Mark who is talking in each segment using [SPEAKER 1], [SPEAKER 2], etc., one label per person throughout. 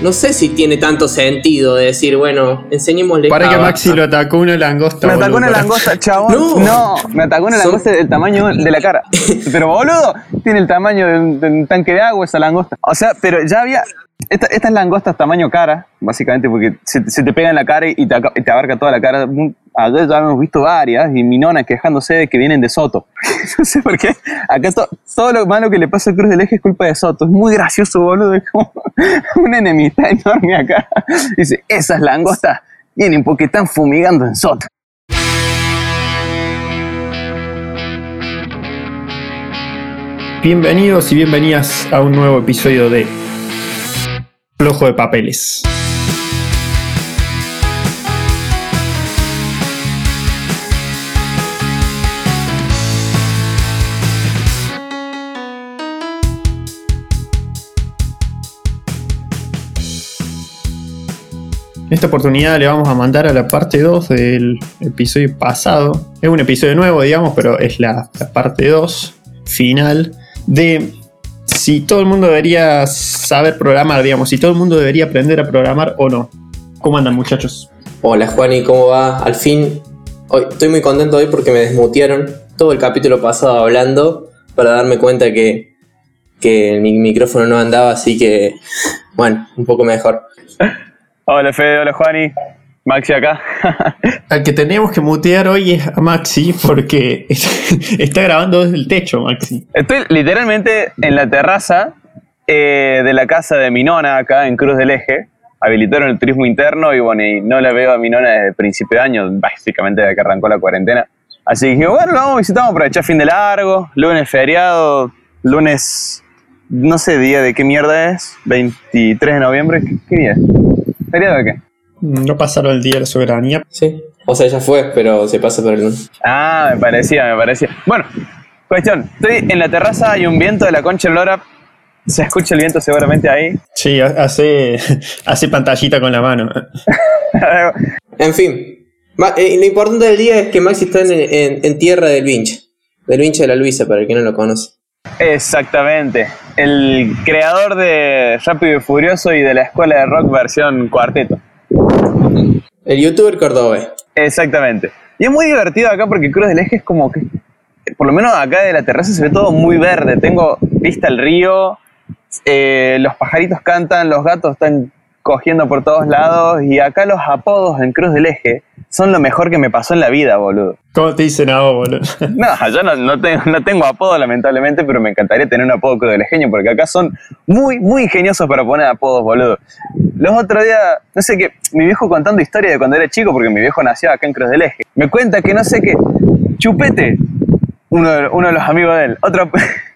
[SPEAKER 1] no sé si tiene tanto sentido de decir, bueno, enseñémosle.
[SPEAKER 2] Para que Maxi lo atacó una langosta.
[SPEAKER 3] Me atacó una langosta, chabón. No, me atacó una langosta del tamaño de la cara. Pero boludo, tiene el tamaño de un, tanque de agua esa langosta. O sea, pero ya había. Esta, estas langostas tamaño cara, básicamente, porque se, te pega en la cara y te, te abarca toda la cara ayer ya hemos visto varias y mi nona quejándose de que vienen de Soto. no sé por qué. Acá todo lo malo que le pasa al Cruz del Eje es culpa de Soto. Es muy gracioso, boludo. Es como una enemistad enorme acá. Dice, esas langostas vienen porque están fumigando en Soto.
[SPEAKER 2] Bienvenidos y bienvenidas a un nuevo episodio de Flojo de Papeles. En esta oportunidad le vamos a mandar a la parte 2 del episodio pasado. Es un episodio nuevo, digamos, pero es la, parte 2 final de si todo el mundo debería saber programar, digamos, si todo el mundo debería aprender a programar o no. ¿Cómo andan muchachos?
[SPEAKER 1] Hola Juan, cómo va? Al fin, hoy, estoy muy contento hoy porque me desmutearon todo el capítulo pasado hablando para darme cuenta que, que mi micrófono no andaba, así que, bueno, un poco mejor.
[SPEAKER 3] Hola Fede, hola Juani. Maxi acá.
[SPEAKER 2] Al que tenemos que mutear hoy es a Maxi porque está grabando desde el techo, Maxi.
[SPEAKER 3] Estoy literalmente en la terraza eh, de la casa de mi nona acá en Cruz del Eje. Habilitaron el turismo interno y bueno, y no la veo a mi nona desde el principio de año, básicamente desde que arrancó la cuarentena. Así que dije, bueno, lo vamos a visitar, vamos a aprovechar fin de largo, lunes feriado, lunes, no sé día de qué mierda es, 23 de noviembre, ¿qué, día es? ¿Feriado de qué?
[SPEAKER 2] No pasaron el día de la soberanía.
[SPEAKER 1] Sí. O sea, ya fue, pero se pasa por el lunes.
[SPEAKER 3] Ah, me parecía, me parecía. Bueno, cuestión. Estoy en la terraza, hay un viento de la concha Lora. ¿Se escucha el viento seguramente ahí?
[SPEAKER 2] Sí, hace, hace pantallita con la mano.
[SPEAKER 1] en fin. Eh, lo importante del día es que Maxi está en, tierra del Vinch. Del Vinch de la Luisa, para el que no lo conoce.
[SPEAKER 3] Exactamente. El creador de Rápido y Furioso y de la escuela de rock versión cuarteto.
[SPEAKER 1] El youtuber cordobés.
[SPEAKER 3] Exactamente. Y es muy divertido acá porque Cruz del Eje es como que, por lo menos acá de la terraza se ve todo muy verde. Tengo vista al río, eh, los pajaritos cantan, los gatos están cogiendo por todos lados y acá los apodos en Cruz del Eje son lo mejor que me pasó en la vida, boludo.
[SPEAKER 2] ¿Cómo te dicen a vos, boludo?
[SPEAKER 3] No, yo no, tengo, no tengo apodo lamentablemente, pero me encantaría tener un apodo Cruz del Ejeño porque acá son muy, muy ingeniosos para poner apodos, boludo. Los otros días, no sé qué, mi viejo contando historia de cuando era chico, porque mi viejo nació acá en Cruz del Eje, me cuenta que no sé qué, Chupete, uno de, uno de los amigos de él, otro,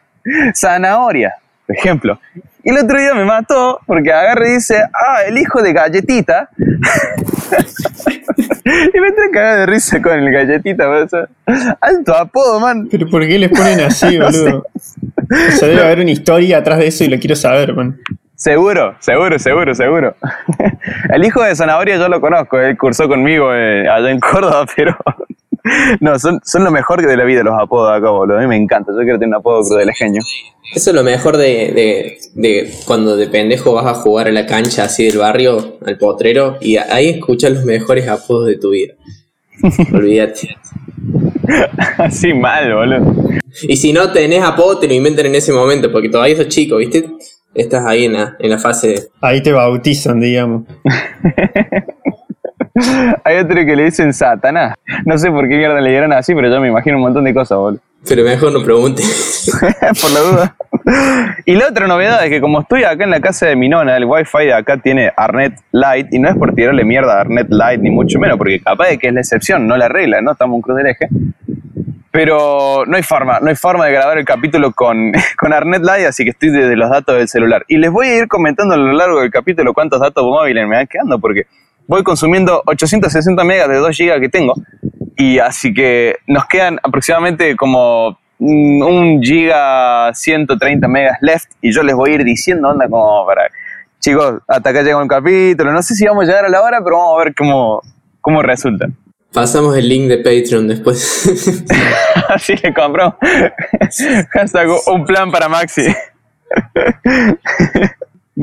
[SPEAKER 3] Zanahoria, por ejemplo. Y el otro día me mató porque agarra y dice, ah, el hijo de galletita. y me entré cagada de risa con el galletita. Alto apodo, man.
[SPEAKER 2] Pero ¿por qué les ponen así, boludo? O sea, debe haber una historia atrás de eso y lo quiero saber, man.
[SPEAKER 3] Seguro, seguro, seguro, seguro. el hijo de Zanahoria yo lo conozco, él cursó conmigo eh, allá en Córdoba, pero no, son, son lo mejor de la vida los apodos acá, boludo. A mí me encanta. Yo quiero tener un apodo genio.
[SPEAKER 1] Eso es lo mejor de, de, cuando de pendejo vas a jugar a la cancha así del barrio, al potrero, y ahí escuchas los mejores apodos de tu vida. Olvídate.
[SPEAKER 3] Así mal, boludo.
[SPEAKER 1] Y si no tenés apodo, te lo inventan en ese momento, porque todavía sos chico, ¿viste? Estás ahí en la, en la fase.
[SPEAKER 2] Ahí te bautizan, digamos.
[SPEAKER 3] Hay otro que le dicen Satanás. No sé por qué mierda le dieron así, pero yo me imagino un montón de cosas, boludo.
[SPEAKER 1] Pero mejor no pregunte.
[SPEAKER 3] por la duda. Y la otra novedad es que como estoy acá en la casa de mi nona, el wifi de acá tiene Arnet Light, y no es por tirarle mierda a Arnet Light, ni mucho menos, porque capaz de que es la excepción, no la regla, ¿no? Estamos en cruz del eje. Pero no hay forma, no hay forma de grabar el capítulo con, con Arnet Light, así que estoy desde los datos del celular. Y les voy a ir comentando a lo largo del capítulo cuántos datos móviles me van quedando, porque voy consumiendo 860 megas de 2 GB que tengo. Y así que nos quedan aproximadamente como un giga 130 megas left y yo les voy a ir diciendo onda como para chicos hasta acá llega un capítulo. No sé si vamos a llegar a la hora pero vamos a ver cómo, cómo resulta.
[SPEAKER 1] Pasamos el link de Patreon después.
[SPEAKER 3] Así le compro hashtag un plan para Maxi.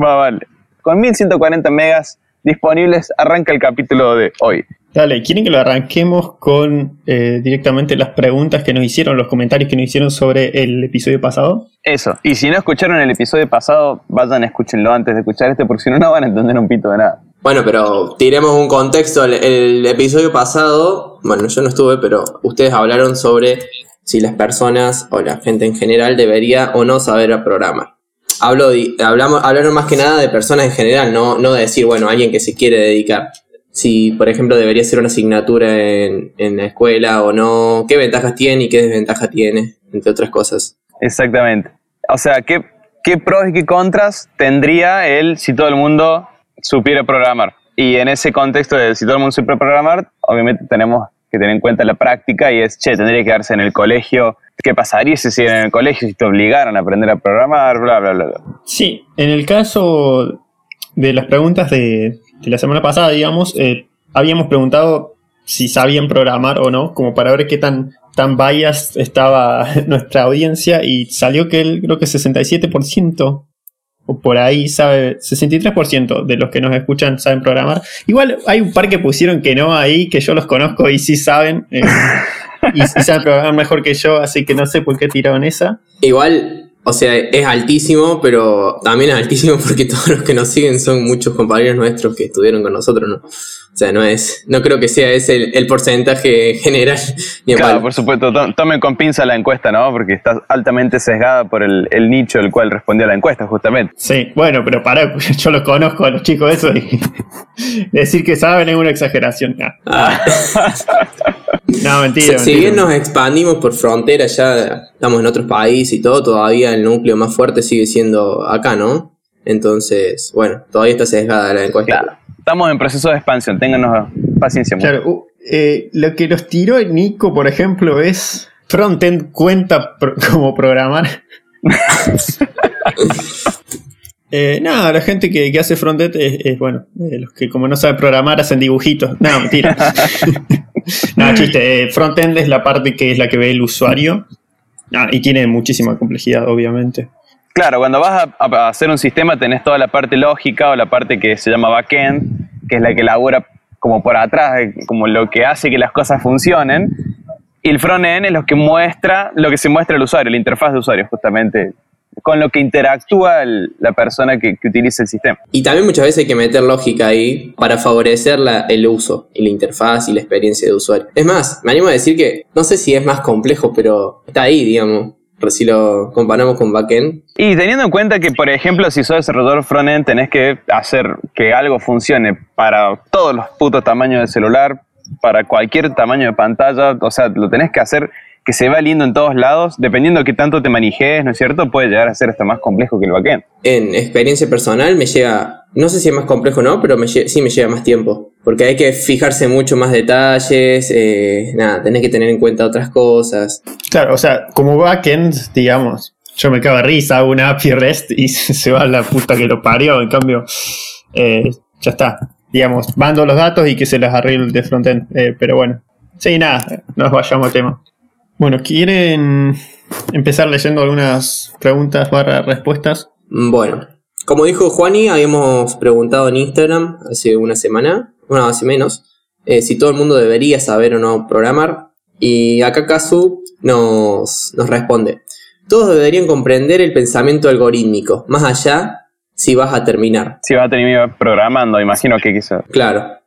[SPEAKER 3] Va vale. Con 1140 megas disponibles, arranca el capítulo de hoy.
[SPEAKER 2] Dale, ¿quieren que lo arranquemos con eh, directamente las preguntas que nos hicieron, los comentarios que nos hicieron sobre el episodio pasado?
[SPEAKER 3] Eso. Y si no escucharon el episodio pasado, vayan, escúchenlo antes de escuchar este, porque si no, no van a entender un pito de nada.
[SPEAKER 1] Bueno, pero tiremos un contexto. El, el episodio pasado, bueno, yo no estuve, pero ustedes hablaron sobre si las personas o la gente en general debería o no saber programar. Hablo hablamos, hablaron más que nada de personas en general, no, no de decir, bueno, alguien que se quiere dedicar. Si, por ejemplo, debería ser una asignatura en, en la escuela o no, qué ventajas tiene y qué desventajas tiene, entre otras cosas.
[SPEAKER 3] Exactamente. O sea, ¿qué, qué pros y qué contras tendría él si todo el mundo supiera programar? Y en ese contexto de si todo el mundo supiera programar, obviamente tenemos que tener en cuenta la práctica y es, che, tendría que darse en el colegio. ¿Qué pasaría si siguen en el colegio, si te obligaran a aprender a programar, bla, bla, bla? bla?
[SPEAKER 2] Sí, en el caso de las preguntas de, de la semana pasada, digamos, eh, habíamos preguntado si sabían programar o no, como para ver qué tan, tan biased estaba nuestra audiencia y salió que el, creo que 67% o por ahí sabe, 63% de los que nos escuchan saben programar. Igual hay un par que pusieron que no ahí, que yo los conozco y sí saben. eh, y saben programar mejor que yo, así que no sé por qué tiraron esa.
[SPEAKER 1] Igual, o sea, es altísimo, pero también altísimo porque todos los que nos siguen son muchos compañeros nuestros que estuvieron con nosotros, ¿no? O sea, no es, no creo que sea ese el, el porcentaje general.
[SPEAKER 3] Claro, por supuesto, to- tomen con pinza la encuesta, ¿no? Porque está altamente sesgada por el, el nicho del cual respondió la encuesta, justamente.
[SPEAKER 2] Sí, bueno, pero pará, yo los conozco a los chicos esos y decir que saben es una exageración. No,
[SPEAKER 1] Ah.
[SPEAKER 2] no, mentira.
[SPEAKER 1] Si, bien nos expandimos por frontera, ya estamos en otros países y todo, todavía el núcleo más fuerte sigue siendo acá, ¿no? Entonces, bueno, todavía está sesgada la encuesta.
[SPEAKER 3] Claro. Estamos en proceso de expansión, ténganos paciencia.
[SPEAKER 2] Claro, uh, eh, lo que nos tiró Nico, por ejemplo, es Frontend cuenta pro- como programar. Eh, nada, la gente que, que hace frontend es, es, bueno, eh, los que como no saben programar hacen dibujitos. No, mentira. no, chiste. eh, frontend es la parte que es la que ve el usuario. Ah, y tiene muchísima complejidad, obviamente.
[SPEAKER 3] Claro, cuando vas a, hacer un sistema tenés toda la parte lógica o la parte que se llama backend, que es la que elabora como por atrás, eh, como lo que hace que las cosas funcionen. Y el frontend es lo que muestra, lo que se muestra al usuario, la interfaz de usuario, justamente, con lo que interactúa la persona que, utiliza el sistema.
[SPEAKER 1] Y también muchas veces hay que meter lógica ahí para favorecer el uso y la interfaz y la experiencia de usuario. Es más, me animo a decir que no sé si es más complejo, pero está ahí, digamos, si lo comparamos con backend.
[SPEAKER 3] Y teniendo en cuenta que, por ejemplo, si sos desarrollador frontend, tenés que hacer que algo funcione para todos los putos tamaños de celular, para cualquier tamaño de pantalla, o sea, lo tenés que hacer que se vea lindo en todos lados, dependiendo de qué tanto te manejes, ¿no es cierto? Puede llegar a ser hasta más complejo que el backend.
[SPEAKER 1] En experiencia personal me lleva, no sé si es más complejo o no, pero me sí me lleva más tiempo. Porque hay que fijarse mucho más detalles, eh, nada, tenés que tener en cuenta otras cosas.
[SPEAKER 2] Claro, o sea, como backend, digamos, yo me cago de risa, hago una API REST y se va la puta que lo parió. En cambio, eh, ya está. Digamos, mando los datos y que se las arregle el de frontend. Eh, pero bueno, sí, nada, nos vayamos al tema. Bueno, ¿quieren empezar leyendo algunas preguntas barra respuestas?
[SPEAKER 1] Mm, Bueno, como dijo Juani, habíamos preguntado en Instagram hace una semana, bueno, hace menos, eh, si todo el mundo debería saber o no programar. Y acá Kazu nos, nos responde, todos deberían comprender el pensamiento algorítmico, más allá si vas a terminar.
[SPEAKER 3] Si vas a terminar programando, imagino que quiso.
[SPEAKER 1] Claro.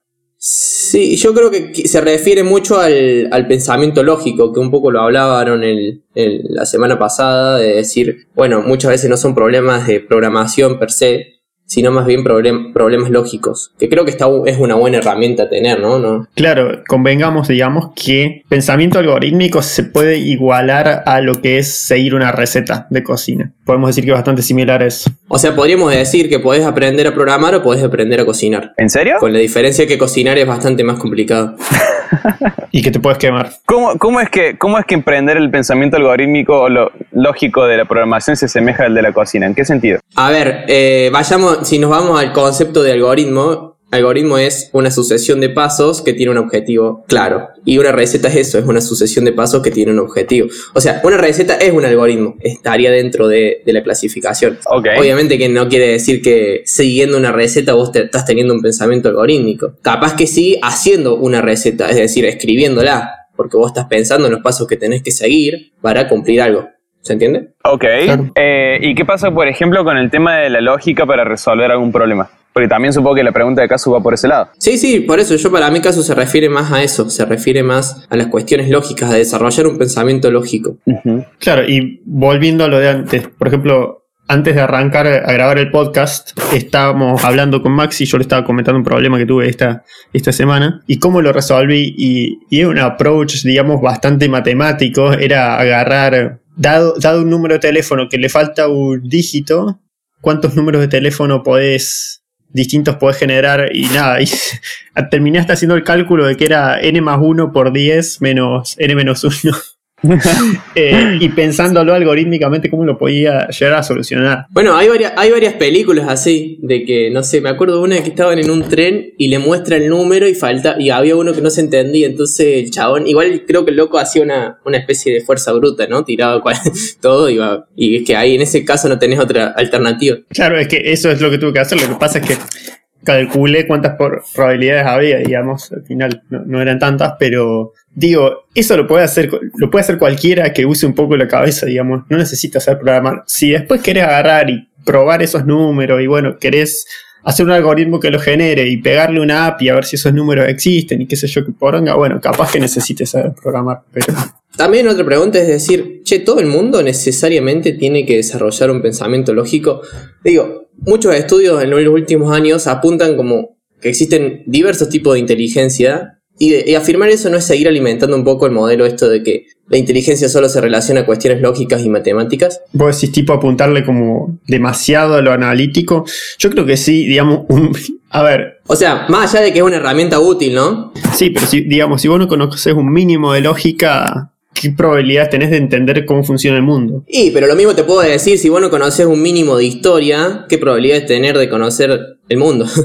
[SPEAKER 1] Sí, yo creo que se refiere mucho al, al pensamiento lógico, que un poco lo hablaron el- la semana pasada, de decir, bueno, muchas veces no son problemas de programación per se, sino más bien problem- problemas lógicos, que creo que está, es una buena herramienta a tener, ¿no? ¿no?
[SPEAKER 2] Claro, convengamos, digamos, que pensamiento algorítmico se puede igualar a lo que es seguir una receta de cocina. Podemos decir que es bastante similar a eso.
[SPEAKER 1] O sea, podríamos decir que podés aprender a programar o podés aprender a cocinar,
[SPEAKER 3] ¿En serio?
[SPEAKER 1] con la diferencia que cocinar es bastante más complicado.
[SPEAKER 2] Y que te puedes quemar.
[SPEAKER 3] ¿Cómo, cómo es que, ¿Cómo es que emprender el pensamiento algorítmico o lo lógico de la programación se asemeja al de la cocina? ¿En qué sentido?
[SPEAKER 1] A ver, eh, vayamos, si nos vamos al concepto de algoritmo, algoritmo es una sucesión de pasos que tiene un objetivo claro. Y una receta es eso, es una sucesión de pasos que tiene un objetivo. O sea, una receta es un algoritmo, estaría dentro de, la clasificación. Obviamente que no quiere decir que siguiendo una receta vos estás teniendo un pensamiento algorítmico. Capaz que sí haciendo una receta, es decir, escribiéndola, porque vos estás pensando en los pasos que tenés que seguir para cumplir algo. ¿Se entiende?
[SPEAKER 3] Ok. Eh, ¿Y qué pasa, por ejemplo, con el tema de la lógica para resolver algún problema? Porque también supongo que la pregunta de caso va por ese lado.
[SPEAKER 1] Sí, sí, por eso yo para mi caso se refiere más a eso, se refiere más a las cuestiones lógicas, a desarrollar un pensamiento lógico.
[SPEAKER 2] Claro, y volviendo a lo de antes, por ejemplo, antes de arrancar a grabar el podcast, estábamos hablando con Maxi, yo le estaba comentando un problema que tuve esta, esta semana y cómo lo resolví. Y, y un approach, digamos, bastante matemático, era agarrar dado, dado un número de teléfono que le falta un dígito, ¿cuántos números de teléfono podés, distintos podés generar? Y nada, y terminaste haciendo el cálculo de que era n más 1 por 10 menos n menos 1. Eh, y pensándolo algorítmicamente, cómo lo podía llegar a solucionar.
[SPEAKER 1] Bueno, hay varias, hay varias películas así, de que, no sé, me acuerdo de una que estaban en un tren y le muestra el número y falta, y había uno que no se entendía, entonces el chabón, igual creo que el loco hacía una, una especie de fuerza bruta, ¿no? Tiraba todo y, y es que ahí en ese caso no tenés otra alternativa.
[SPEAKER 2] Claro, es que eso es lo que tuve que hacer, lo que pasa es que calculé cuántas probabilidades había, digamos, al final no, eran tantas, pero digo, eso lo puede hacer, lo puede hacer cualquiera que use un poco la cabeza, digamos, no necesita saber programar. Si después querés agarrar y probar esos números y bueno, querés hacer un algoritmo que lo genere y pegarle una API a ver si esos números existen y qué sé yo que poronga, bueno, capaz que necesites saber programar.
[SPEAKER 1] También otra pregunta es decir, che, ¿todo el mundo necesariamente tiene que desarrollar un pensamiento lógico? Digo, muchos estudios en los últimos años apuntan como que existen diversos tipos de inteligencia y, afirmar eso no es seguir alimentando un poco el modelo esto de que la inteligencia solo se relaciona a cuestiones lógicas y matemáticas.
[SPEAKER 2] Vos decís tipo apuntarle como demasiado a lo analítico. Yo creo que sí, digamos, a ver.
[SPEAKER 1] O sea, más allá de que es una herramienta útil, ¿no?
[SPEAKER 2] Sí, pero si, digamos, si vos no conoces un mínimo de lógica, ¿qué probabilidades tenés de entender cómo funciona el mundo?
[SPEAKER 1] Y, pero lo mismo te puedo decir, si vos no conoces un mínimo de historia, ¿qué probabilidades tener de conocer el mundo?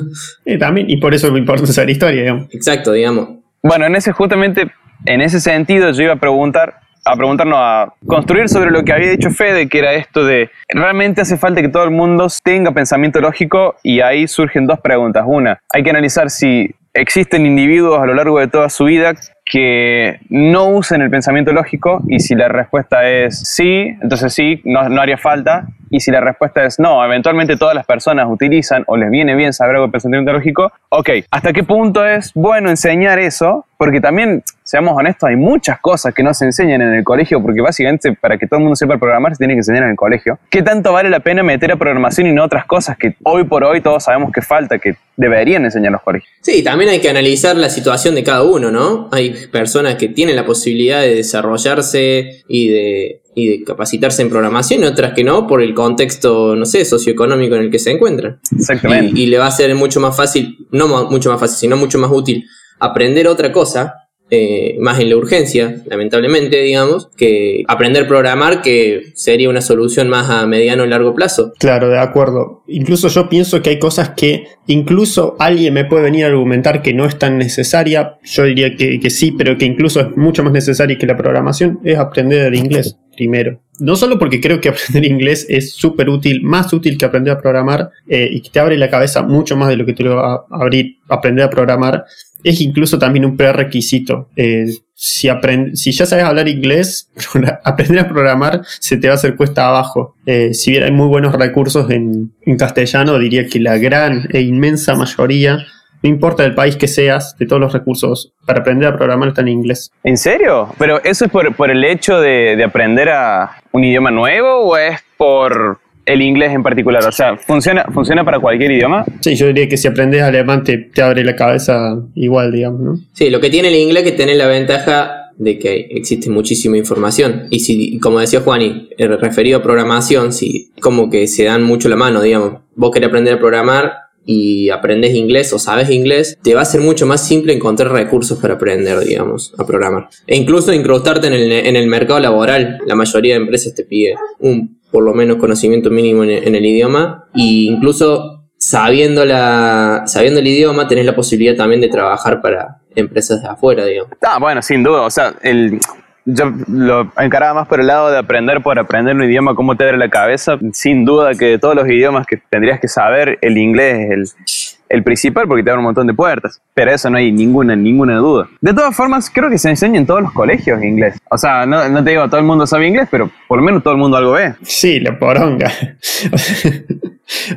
[SPEAKER 2] Eh, también, y por eso me importa saber historia, digamos.
[SPEAKER 1] Exacto, digamos.
[SPEAKER 3] Bueno, en ese, justamente, en ese sentido, yo iba a preguntar, a preguntarnos a construir sobre lo que había dicho Fede, que era esto de realmente hace falta que todo el mundo tenga pensamiento lógico y ahí surgen dos preguntas. Una, hay que analizar si existen individuos a lo largo de toda su vida que no usen el pensamiento lógico y si la respuesta es sí, entonces sí, no, haría falta. Y si la respuesta es no, eventualmente todas las personas utilizan o les viene bien saber algo de pensamiento lógico, ok, ¿hasta qué punto es bueno enseñar eso? Porque también, seamos honestos, hay muchas cosas que no se enseñan en el colegio, porque básicamente para que todo el mundo sepa programar se tiene que enseñar en el colegio. ¿Qué tanto vale la pena meter a programación y no otras cosas que hoy por hoy todos sabemos que falta, que deberían enseñar los colegios?
[SPEAKER 1] Sí, también hay que analizar la situación de cada uno, ¿no? Hay personas que tienen la posibilidad de desarrollarse y de, y de capacitarse en programación y otras que no por el contexto, no sé, socioeconómico en el que se encuentran.
[SPEAKER 3] Exactamente.
[SPEAKER 1] Y, y le va a ser mucho más fácil, no mucho más fácil, sino mucho más útil aprender otra cosa eh, más en la urgencia, lamentablemente, digamos, que aprender a programar, que sería una solución más a mediano y largo plazo.
[SPEAKER 2] Claro, de acuerdo. Incluso yo pienso que hay cosas que incluso alguien me puede venir a argumentar que no es tan necesaria. Yo diría que, que sí, pero que incluso es mucho más necesaria que la programación, es aprender el inglés primero. No solo porque creo que aprender inglés es súper útil, más útil que aprender a programar eh, y que te abre la cabeza mucho más de lo que te lo va a abrir aprender a programar, es incluso también un prerequisito. Eh, si, si ya sabes hablar inglés, aprender a programar se te va a hacer cuesta abajo. Eh, si bien hay muy buenos recursos en, en, castellano, diría que la gran e inmensa mayoría, no importa el país que seas, de todos los recursos para aprender a programar están en inglés.
[SPEAKER 3] ¿En serio? ¿Pero eso es por, por el hecho de, de aprender a un idioma nuevo o es por el inglés en particular? O sea, ¿funciona, ¿funciona para cualquier idioma?
[SPEAKER 2] Sí, yo diría que si aprendes alemán te, abre la cabeza igual, digamos, ¿no?
[SPEAKER 1] Sí, lo que tiene el inglés es que tiene la ventaja de que existe muchísima información. Y si, como decía Juani, referido a programación, si como que se dan mucho la mano, digamos. Vos querés aprender a programar y aprendes inglés o sabes inglés, te va a ser mucho más simple encontrar recursos para aprender, digamos, a programar. E incluso incrustarte en el, en el mercado laboral. La mayoría de empresas te pide un por lo menos conocimiento mínimo en, el idioma e incluso sabiendo, la, sabiendo el idioma, tenés la posibilidad también de trabajar para empresas de afuera, digamos.
[SPEAKER 3] Ah, bueno, sin duda. O sea, el, yo lo encaraba más por el lado de aprender por aprender un idioma, cómo te abre la cabeza. Sin duda que de todos los idiomas que tendrías que saber, el inglés es el, el principal porque te abre un montón de puertas. Pero eso no hay ninguna, ninguna duda. De todas formas, creo que se enseña en todos los colegios inglés. O sea, no, no te digo todo el mundo sabe inglés, pero por lo menos todo el mundo algo ve.
[SPEAKER 2] Sí, la poronga.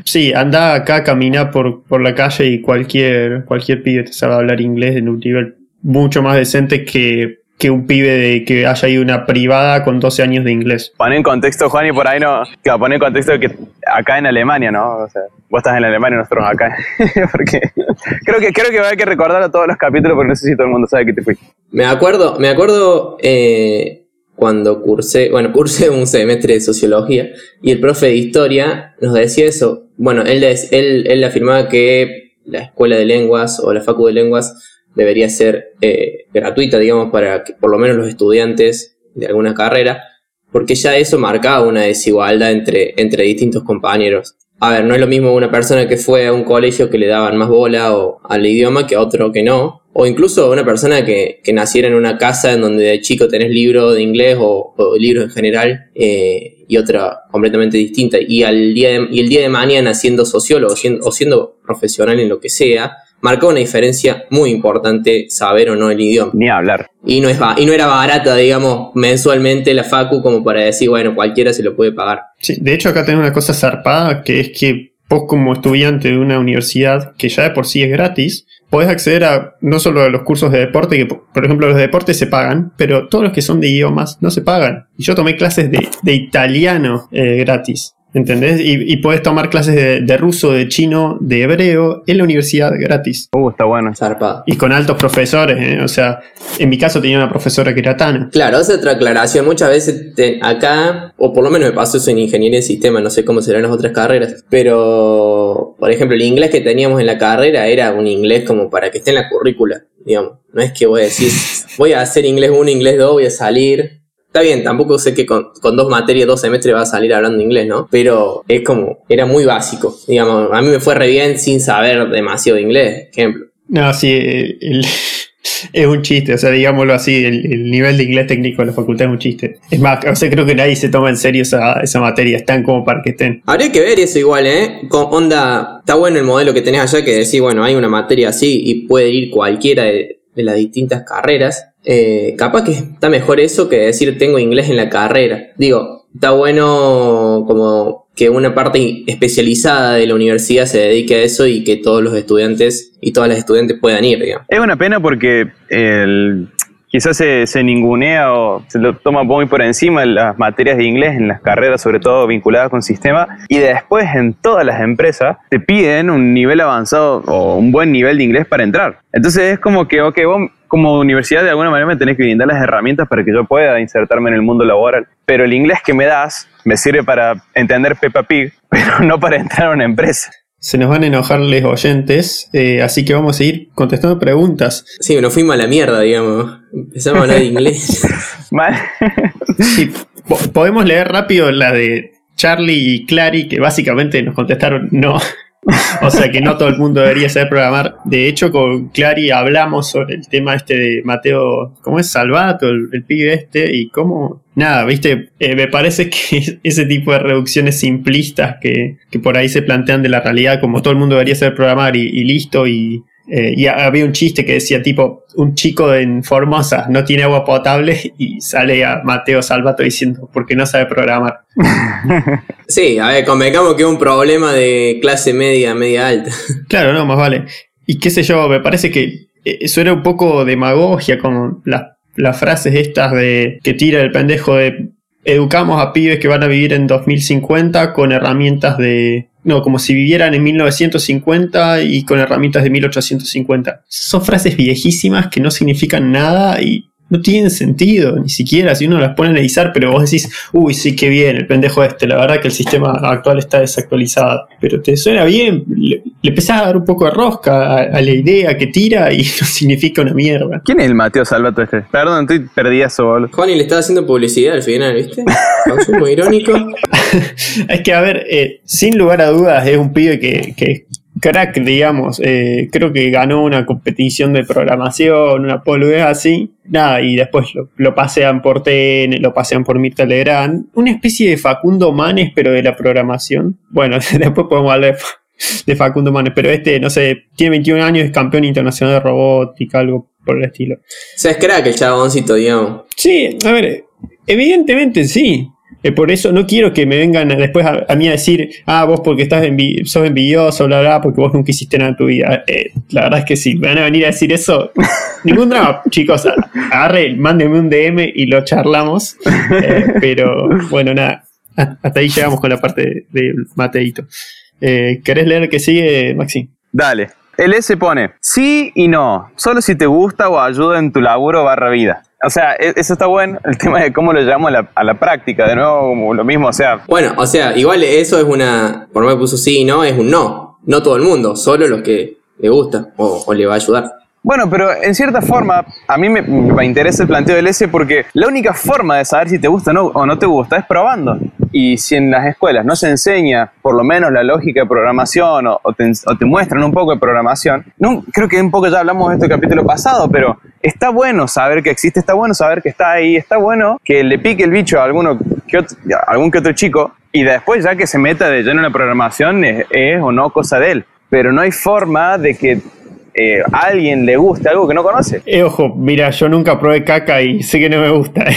[SPEAKER 2] sí, anda acá, camina por, por la calle y cualquier, cualquier pibe te sabe hablar inglés en un nivel mucho más decente que, que un pibe de que haya ido una privada con 12 años de inglés.
[SPEAKER 3] Pon en contexto, Juan, y por ahí no. Claro, pon en contexto que acá en Alemania, ¿no? O sea, vos estás en Alemania y nosotros acá. porque creo que, creo que va a haber que recordar a todos los capítulos porque no sé si todo el mundo sabe que te fui.
[SPEAKER 1] Me acuerdo, me acuerdo eh, cuando cursé, bueno, cursé un semestre de sociología y el profe de historia nos decía eso. Bueno, él, él, él afirmaba que la escuela de lenguas o la facu de lenguas debería ser eh, gratuita, digamos, para que por lo menos los estudiantes de alguna carrera, porque ya eso marcaba una desigualdad entre, entre distintos compañeros. A ver, no es lo mismo una persona que fue a un colegio que le daban más bola o al idioma que a otro que no. O incluso una persona que, que naciera en una casa en donde de chico tenés libros de inglés o, o libros en general eh, y otra completamente distinta. Y, al día de- y el día de mañana siendo sociólogo o siendo profesional en lo que sea, marca una diferencia muy importante saber o no el idioma.
[SPEAKER 3] Ni hablar.
[SPEAKER 1] Y no, es y no era barata, digamos, mensualmente la facu como para decir, bueno, cualquiera se lo puede pagar.
[SPEAKER 2] Sí, de hecho acá tenemos una cosa zarpada que es que vos como estudiante de una universidad que ya de por sí es gratis, podés acceder a no solo a los cursos de deporte, que por por ejemplo los de deporte se pagan, pero todos los que son de idiomas no se pagan. Y yo tomé clases de, de italiano eh, gratis. ¿Entendés? Y, y podés tomar clases de, de ruso, de chino, de hebreo en la universidad gratis.
[SPEAKER 3] Uh, está bueno.
[SPEAKER 1] Zarpado.
[SPEAKER 2] Y con altos profesores, ¿eh? O sea, en mi caso tenía una profesora que era Tana.
[SPEAKER 1] Claro, esa otra aclaración. Muchas veces te- acá, o por lo menos me pasó eso en ingeniería en sistemas, no sé cómo serán las otras carreras, pero por ejemplo, el inglés que teníamos en la carrera era un inglés como para que esté en la currícula, digamos. No es que voy a decir, voy a hacer inglés 1, inglés 2, voy a salir. Está bien, tampoco sé que con, con dos materias, dos semestres va a salir hablando inglés, ¿no? Pero es como, era muy básico. Digamos, a mí me fue re bien sin saber demasiado de inglés, ejemplo.
[SPEAKER 2] No, sí, el- el- es un chiste, o sea, digámoslo así, el, el nivel de inglés técnico de la facultad es un chiste. Es más, o sea, creo que nadie se toma en serio esa, esa materia, están como para que estén.
[SPEAKER 1] Habría que ver eso igual, ¿eh? Con onda, está bueno el modelo que tenés allá que decís, bueno, hay una materia así y puede ir cualquiera de, de las distintas carreras. Eh, capaz que está mejor eso que decir tengo inglés en la carrera. Digo, está bueno como que una parte especializada de la universidad se dedique a eso y que todos los estudiantes y todas las estudiantes puedan ir, digamos.
[SPEAKER 3] Es una pena porque el, quizás se, se ningunea o se lo toma muy por encima en las materias de inglés, en las carreras, sobre todo vinculadas con sistema, y después en todas las empresas te piden un nivel avanzado o un buen nivel de inglés para entrar. Entonces es como que, ok, vos como universidad de alguna manera me tenés que brindar las herramientas para que yo pueda insertarme en el mundo laboral, pero el inglés que me das me sirve para entender Peppa Pig, pero no para entrar a una empresa.
[SPEAKER 2] Se nos van a enojar los oyentes, eh, así que vamos a ir contestando preguntas.
[SPEAKER 1] Sí, nos fuimos a la mierda, digamos. Empezamos a hablar de inglés.
[SPEAKER 3] Mal.
[SPEAKER 2] Sí, po- podemos leer rápido la de Charlie y Clary, que básicamente nos contestaron no. O sea que no todo el mundo debería saber programar. De hecho, con Clary hablamos sobre el tema este de Mateo, ¿cómo es? Salvato, el, pibe este, y cómo. Nada, viste, Eh, me parece que ese tipo de reducciones simplistas que, que por ahí se plantean de la realidad, como todo el mundo debería saber programar y listo, y, eh, y había un chiste que decía tipo, un chico en Formosa no tiene agua potable y sale a Mateo Salvato diciendo, porque no sabe programar.
[SPEAKER 1] Sí, a ver, convengamos que es un problema de clase media, media alta.
[SPEAKER 2] Claro, no, más vale. Y qué sé yo, me parece que eh, suena un poco demagogia con las, las frases estas de que tira el pendejo de educamos a pibes que van a vivir en 2050 con herramientas de... No, como si vivieran en 1950 y con herramientas de 1850. Son frases viejísimas que no significan nada y no tienen sentido, ni siquiera si uno las pone a analizar, pero vos decís, uy, sí, qué bien, el pendejo este, la verdad que el sistema actual está desactualizado. Pero te suena bien, le, le empezás a dar un poco de rosca a, a la idea que tira y no significa una mierda.
[SPEAKER 3] ¿Quién es el Mateo Salvato este? Perdón, estoy perdidazo, boludo.
[SPEAKER 1] Juan y le estaba haciendo publicidad al final, ¿viste? Consumo irónico.
[SPEAKER 2] es que, a ver, eh, sin lugar a dudas, es un pibe que, que crack, digamos. Eh, creo que ganó una competición de programación, una polvea así. Nada, y después lo, pasean por TN, lo pasean por Mirta Legrand. Una especie de Facundo Manes, pero de la programación. Bueno, después podemos hablar de, Facundo Manes, pero este, no sé, tiene 21 años, es campeón internacional de robótica, algo por el estilo. O
[SPEAKER 1] sea, es crack el chaboncito, digamos.
[SPEAKER 2] Sí, a ver, evidentemente sí. Eh, por eso no quiero que me vengan después a, mí a decir, ah, vos porque estás sos envidioso, bla, bla, porque vos nunca hiciste nada en tu vida. Eh, la verdad es que sí, me van a venir a decir eso. Ningún drama, chicos. Agarre, mándenme un DM y lo charlamos. Eh, pero bueno, nada. Hasta ahí llegamos con la parte de, Mateito. ¿Querés leer que sigue, Maxi?
[SPEAKER 3] Dale. El S pone sí y no, solo si te gusta o ayuda en tu laburo barra vida. O sea, e, eso está bueno, el tema de cómo lo llevamos a la, práctica, de nuevo, como lo mismo, o sea.
[SPEAKER 1] Bueno, o sea, igual eso es una, por más que puso sí y no, es un no. No todo el mundo, solo los que le gusta o le va a ayudar.
[SPEAKER 3] Bueno, pero en cierta forma, a mí me, interesa el planteo del S porque la única forma de saber si te gusta o no te gusta es probando. Y si en las escuelas no se enseña por lo menos la lógica de programación o, te, muestran un poco de programación, no, creo que un poco ya hablamos de esto el capítulo pasado, pero está bueno saber que existe, está bueno saber que está ahí, está bueno que le pique el bicho a, alguno algún que otro chico y después ya que se meta de lleno en la programación es o no cosa de él. Pero no hay forma de que eh, a alguien le guste algo que no conoce.
[SPEAKER 2] Eh, ojo, mira, yo nunca probé caca y sé que no me gusta. Eh.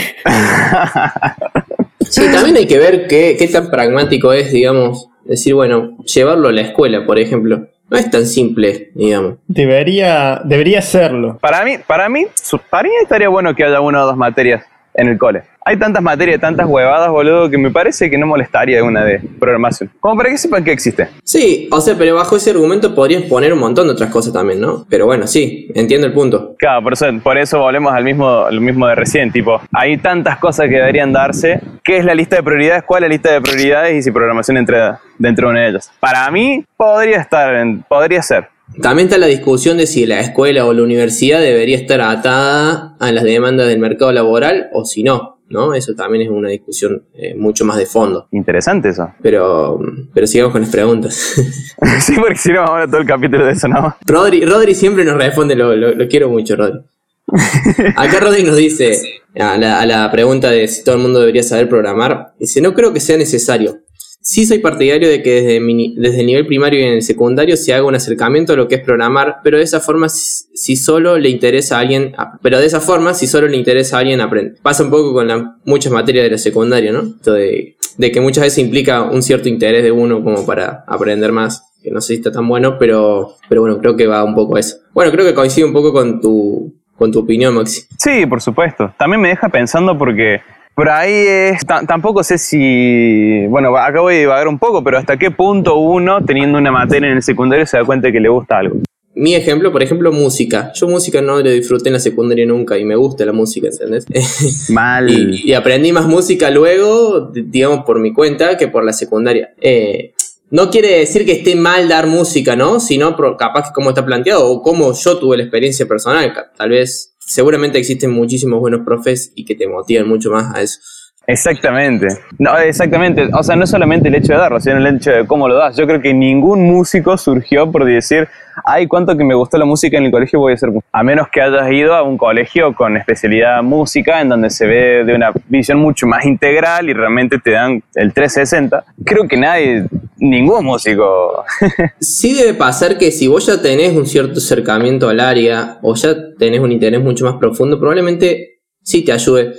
[SPEAKER 1] sí, también hay que ver qué, qué tan pragmático es, digamos, decir, bueno, llevarlo a la escuela, por ejemplo. No es tan simple, digamos.
[SPEAKER 2] Debería, debería serlo.
[SPEAKER 3] Para mí, para mí, para mí estaría bueno que haya una o dos materias en el cole. Hay tantas materias, tantas huevadas, boludo, que me parece que no molestaría una de programación. Como para que sepan que existe.
[SPEAKER 1] Sí, o sea, pero bajo ese argumento podrías poner un montón de otras cosas también, ¿no? Pero bueno, sí, entiendo el punto.
[SPEAKER 3] Claro, por eso, por eso volvemos al mismo, lo mismo de recién, tipo, hay tantas cosas que deberían darse. ¿Qué es la lista de prioridades? ¿Cuál es la lista de prioridades? Y si programación entra dentro de una de ellas. Para mí, podría estar, en, podría ser.
[SPEAKER 1] También está la discusión de si la escuela o la universidad debería estar atada a las demandas del mercado laboral o si no, ¿no? Eso también es una discusión eh, mucho más de fondo.
[SPEAKER 3] Interesante eso.
[SPEAKER 1] Pero, pero sigamos con las preguntas.
[SPEAKER 3] sí, porque si no vamos a todo el capítulo de eso, ¿no?
[SPEAKER 1] Rodri, Rodri siempre nos responde, lo, lo, quiero mucho, Rodri. Acá Rodri nos dice a la, a la pregunta de si todo el mundo debería saber programar, dice, no creo que sea necesario. Sí soy partidario de que desde, desde, el nivel primario y en el secundario se haga un acercamiento a lo que es programar, pero de esa forma si solo le interesa a alguien, pero de esa forma si solo le interesa a alguien aprende. Pasa un poco con muchas materias de la secundaria, ¿no? de, de, que muchas veces implica un cierto interés de uno como para aprender más, que no sé si está tan bueno, pero, pero bueno, creo que va un poco a eso. Bueno, creo que coincide un poco con tu, con tu opinión, Maxi.
[SPEAKER 3] Sí, por supuesto. También me deja pensando porque por ahí es, tampoco sé si, bueno, acabo de divagar un poco, pero hasta qué punto uno, teniendo una materia en el secundario, se da cuenta de que le gusta algo.
[SPEAKER 1] Mi ejemplo, por ejemplo, música. Yo música no lo disfruté en la secundaria nunca y me gusta la música, ¿entendés?
[SPEAKER 3] Mal.
[SPEAKER 1] y, aprendí más música luego, digamos, por mi cuenta que por la secundaria. Eh, no quiere decir que esté mal dar música, ¿no? Sino capaz que como está planteado o como yo tuve la experiencia personal. Tal vez seguramente existen muchísimos buenos profes y que te motivan mucho más a eso.
[SPEAKER 3] Exactamente. No, exactamente. O sea, no solamente el hecho de darlo, sino el hecho de cómo lo das. Yo creo que ningún músico surgió por decir, ay, cuánto que me gustó la música en el colegio voy a ser A menos que hayas ido a un colegio con especialidad música, en donde se ve de una visión mucho más integral y realmente te dan el 360. Creo que nadie, ningún músico.
[SPEAKER 1] sí debe pasar que si vos ya tenés un cierto acercamiento al área o ya tenés un interés mucho más profundo, probablemente sí te ayude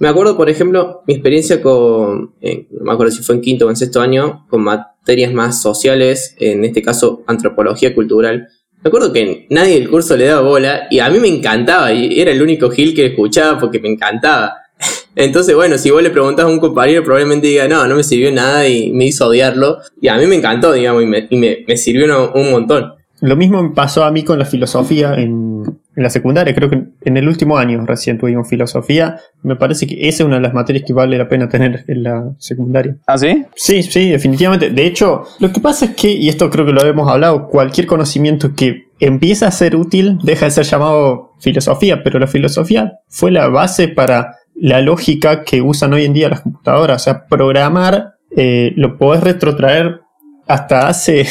[SPEAKER 1] me acuerdo, por ejemplo, mi experiencia con, no me acuerdo si fue en quinto o en sexto año, con materias más sociales, en este caso antropología cultural. Me acuerdo que nadie del curso le daba bola y a mí me encantaba y era el único Gil que escuchaba porque me encantaba. Entonces, bueno, si vos le preguntás a un compañero, probablemente diga, no, no me sirvió nada y me hizo odiarlo. Y a mí me encantó, digamos, y me, me, sirvió un montón.
[SPEAKER 2] Lo mismo me pasó a mí con la filosofía en, en, la secundaria. Creo que en el último año recién tuvimos filosofía. Me parece que esa es una de las materias que vale la pena tener en la secundaria.
[SPEAKER 3] ¿Ah, sí?
[SPEAKER 2] Sí, sí, definitivamente. De hecho, lo que pasa es que, y esto creo que lo hemos hablado, cualquier conocimiento que empieza a ser útil deja de ser llamado filosofía, pero la filosofía fue la base para la lógica que usan hoy en día las computadoras. O sea, programar eh, lo podés retrotraer hasta hace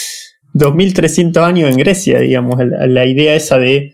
[SPEAKER 2] 2300 años en Grecia, digamos, la, la idea esa de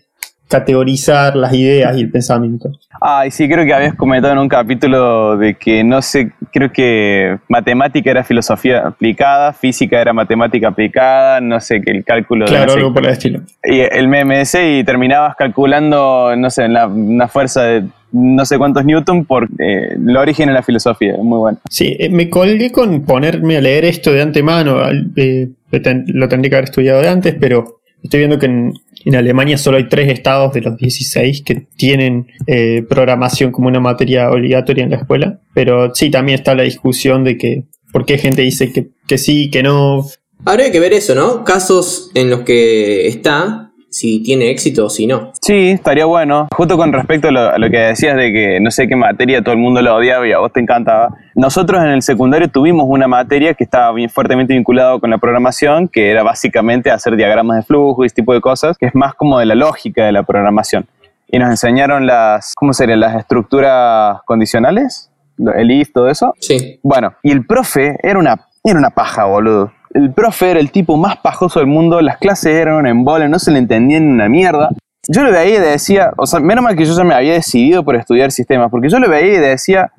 [SPEAKER 2] categorizar las ideas y el pensamiento.
[SPEAKER 3] Ay, sí, creo que habías comentado en un capítulo de que no sé, creo que matemática era filosofía aplicada, física era matemática aplicada, no sé, que el cálculo de.
[SPEAKER 2] Claro,
[SPEAKER 3] no sé,
[SPEAKER 2] algo por el estilo.
[SPEAKER 3] y el MMS y terminabas calculando, no sé, la- una fuerza de no sé cuántos newton por eh, el origen de la filosofía. Muy bueno.
[SPEAKER 2] Sí, eh, me colgué con ponerme a leer esto de antemano. eh, lo tendría que haber estudiado de antes, pero estoy viendo que en, en Alemania solo hay tres estados de los 16 que tienen eh, programación como una materia obligatoria en la escuela. Pero sí, también está la discusión de que por qué gente dice que, que sí, que no.
[SPEAKER 1] Habría que ver eso, ¿no? Casos en los que está, si tiene éxito o si no.
[SPEAKER 3] Sí, estaría bueno. Justo con respecto a lo, a lo que decías de que no sé qué materia todo el mundo lo odiaba y a vos te encantaba. Nosotros en el secundario tuvimos una materia que estaba bien fuertemente vinculada con la programación, que era básicamente hacer diagramas de flujo y ese tipo de cosas, que es más como de la lógica de la programación. Y nos enseñaron las, ¿cómo serían? Las estructuras condicionales, el if, todo eso.
[SPEAKER 1] Sí.
[SPEAKER 3] Bueno, y el profe era una, era una paja, boludo. El profe era el tipo más pajoso del mundo, las clases eran un embole, no se le entendía ni una mierda. Yo lo veía y decía, o sea, menos mal que yo ya me había decidido por estudiar sistemas, porque yo lo veía y decía,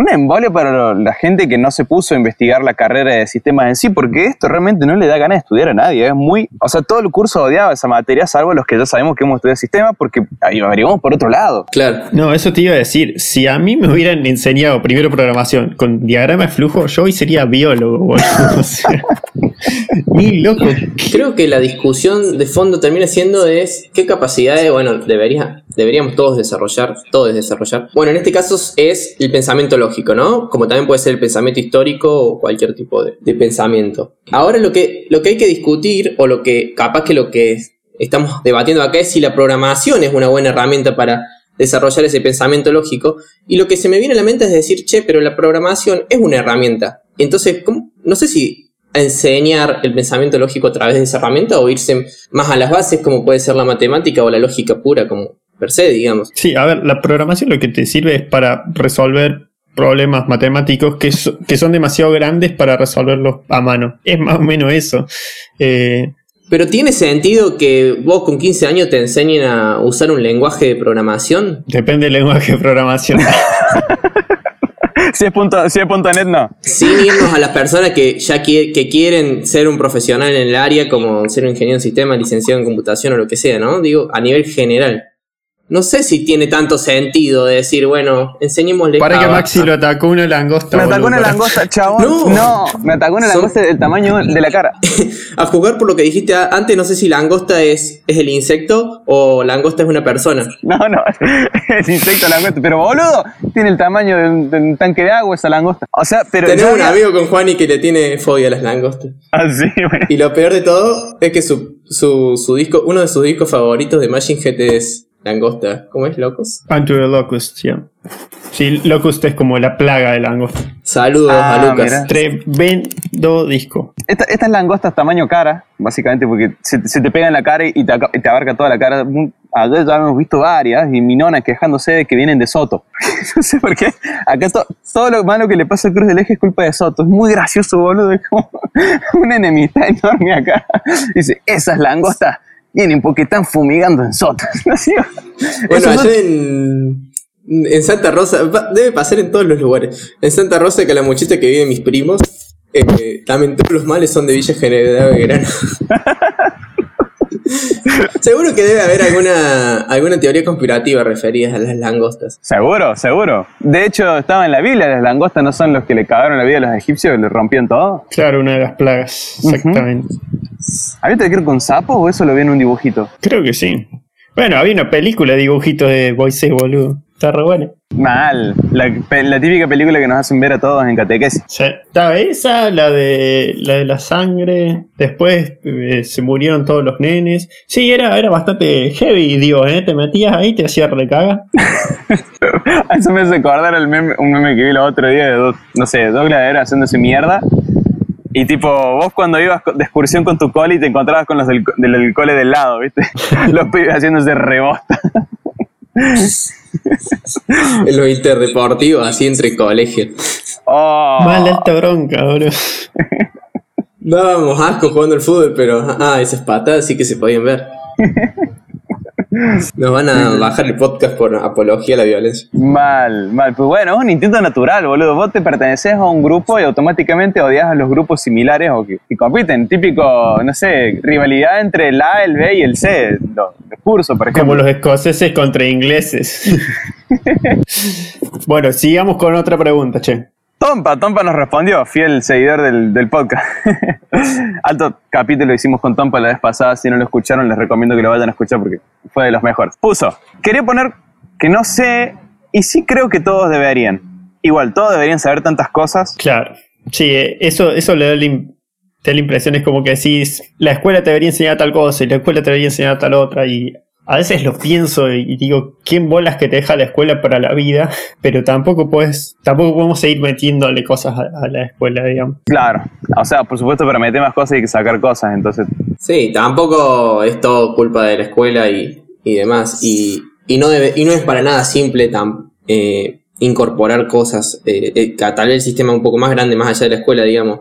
[SPEAKER 3] un embole para lo- la gente que no se puso a investigar la carrera de sistemas en sí, porque esto realmente no le da ganas de estudiar a nadie. Es muy. O sea, todo el curso odiaba esa materia, salvo los que ya sabemos que hemos estudiado sistemas, porque ahí averiguamos por otro lado.
[SPEAKER 1] Claro.
[SPEAKER 2] No, eso te iba a decir. Si a mí me hubieran enseñado primero programación con diagrama de flujo, yo hoy sería biólogo, boludo. O sea, ni loco.
[SPEAKER 1] Creo que la discusión de fondo termina siendo es qué capacidades, bueno, debería, deberíamos todos desarrollar, todos desarrollar. Bueno, en este caso es el pensamiento lógico, ¿no? Como también puede ser el pensamiento histórico o cualquier tipo de, pensamiento. Ahora lo que, lo que hay que discutir, o lo que capaz que lo que estamos debatiendo acá es si la programación es una buena herramienta para desarrollar ese pensamiento lógico. Y lo que se me viene a la mente es decir, che, pero la programación es una herramienta. Entonces, ¿cómo? no sé si enseñar el pensamiento lógico a través de esa herramienta o irse más a las bases como puede ser la matemática o la lógica pura como per se, digamos.
[SPEAKER 2] Sí, a ver, la programación lo que te sirve es para resolver problemas matemáticos que, so- que son demasiado grandes para resolverlos a mano. Es más o menos eso. Eh,
[SPEAKER 1] Pero ¿tiene sentido que vos con 15 años te enseñen a usar un lenguaje de programación?
[SPEAKER 2] depende del lenguaje de programación.
[SPEAKER 3] Si es, punto, si es punto .net, no.
[SPEAKER 1] Sin irnos a las personas que ya qui- que quieren ser un profesional en el área, como ser un ingeniero en sistema, licenciado en computación o lo que sea, ¿no? Digo, a nivel general. No sé si tiene tanto sentido de decir, bueno, enseñémosle
[SPEAKER 2] Para que Maxi lo atacó una langosta.
[SPEAKER 3] Me atacó
[SPEAKER 2] boludo,
[SPEAKER 3] una
[SPEAKER 2] para-
[SPEAKER 3] langosta, chabón.
[SPEAKER 1] No.
[SPEAKER 3] No, me atacó una
[SPEAKER 1] Son-
[SPEAKER 3] langosta del tamaño de la cara.
[SPEAKER 1] A jugar por lo que dijiste antes, no sé si langosta es, es el insecto o langosta es una persona.
[SPEAKER 3] No, no, es insecto langosta. Pero boludo, tiene el tamaño de un, de un tanque de agua esa langosta. O sea, pero.
[SPEAKER 1] Tenemos
[SPEAKER 3] yo
[SPEAKER 1] un amigo con Juani que le tiene fobia a las langostas.
[SPEAKER 3] Ah, sí, güey.
[SPEAKER 1] Y lo peor de todo es que su, su, su disco, uno de sus discos favoritos de Machine Head es Langosta. ¿Cómo es, locos?
[SPEAKER 2] Unto the Locust, yeah. Sí, Locust es como la plaga de langosta.
[SPEAKER 1] Saludos
[SPEAKER 3] Ah,
[SPEAKER 1] a Lucas.
[SPEAKER 3] mira.
[SPEAKER 2] Tremendo disco.
[SPEAKER 3] Esta- estas langostas tamaño cara, básicamente, porque se, se te pega en la cara y te, abarca toda la cara. Ayer ya hemos visto varias y mi nona quejándose de que vienen de Soto. no sé por qué. Acá to- todo lo malo que le pasa a Cruz del Eje es culpa de Soto. Es muy gracioso, boludo. Es como una enemistad enorme acá. Dice, esas langostas vienen porque están fumigando en. Así,
[SPEAKER 1] Bueno, allá en, en Santa Rosa, va- debe pasar en todos los lugares. En Santa Rosa, que la muchita que viven mis primos, eh, también todos los males son de Villa General Belgrano. Seguro que debe haber alguna, alguna teoría conspirativa referida a las langostas.
[SPEAKER 3] Seguro, seguro. De hecho, estaba en la Biblia, las langostas no son los que le cagaron la vida a los egipcios y le rompían todo.
[SPEAKER 2] Claro, una de las plagas, exactamente.
[SPEAKER 3] ¿Había que ver con sapos o eso lo vi en un dibujito?
[SPEAKER 2] Creo que sí. Bueno, había una película de dibujitos de Moisés, boludo. Está re buena.
[SPEAKER 3] Mal. La, típica película que nos hacen ver a todos en catequesis.
[SPEAKER 2] Sí. Estaba esa, la de la de la sangre. Después eh, se murieron todos los nenes. Sí, era, era bastante heavy, digo, ¿eh? Te metías ahí, te hacía recaga.
[SPEAKER 3] Eso me hace acordar el meme, un meme que vi el otro día de, dos, no sé, dos gladiadores haciéndose mierda. Y tipo, vos cuando ibas de excursión con tu cole y te encontrabas con los del, del, del cole del lado, ¿viste? los pibes haciéndose rebosta.
[SPEAKER 1] En los interdeportivos, así entre colegios.
[SPEAKER 3] Oh.
[SPEAKER 2] Mal alta bronca, boludo.
[SPEAKER 1] Dábamos asco jugando al fútbol, pero ah, esas patadas sí que se podían ver. Nos van a bajar el podcast por apología a la violencia.
[SPEAKER 3] Mal, mal. Pues bueno, es un instinto natural, boludo. Vos te perteneces a un grupo y automáticamente odias a los grupos similares o que, que compiten. Típico, no sé, rivalidad entre el A, el B y el C. Los, los cursos, por ejemplo.
[SPEAKER 2] Como los escoceses contra ingleses. bueno, sigamos con otra pregunta, che.
[SPEAKER 3] Tompa, Tompa nos respondió, fiel seguidor del, del podcast. Alto capítulo hicimos con Tompa la vez pasada. Si no lo escucharon, les recomiendo que lo vayan a escuchar porque fue de los mejores. Puso, quería poner que no sé, y sí creo que todos deberían. Igual, todos deberían saber tantas cosas.
[SPEAKER 2] Claro. Sí, eh, eso, eso le da la, la impresión, es como que decís, la escuela te debería enseñar tal cosa y la escuela te debería enseñar tal otra. Y a veces lo pienso y digo, ¿quién bolas que te deja la escuela para la vida? Pero tampoco puedes, tampoco podemos seguir metiéndole cosas a, a la escuela, digamos.
[SPEAKER 3] Claro, o sea, por supuesto, para meter más cosas hay que sacar cosas, entonces
[SPEAKER 1] Sí, tampoco es todo culpa de la escuela y, y demás. Y, y, no debe, y no es para nada simple tam- eh, incorporar cosas, eh, eh, tal vez el sistema un poco más grande, más allá de la escuela, digamos,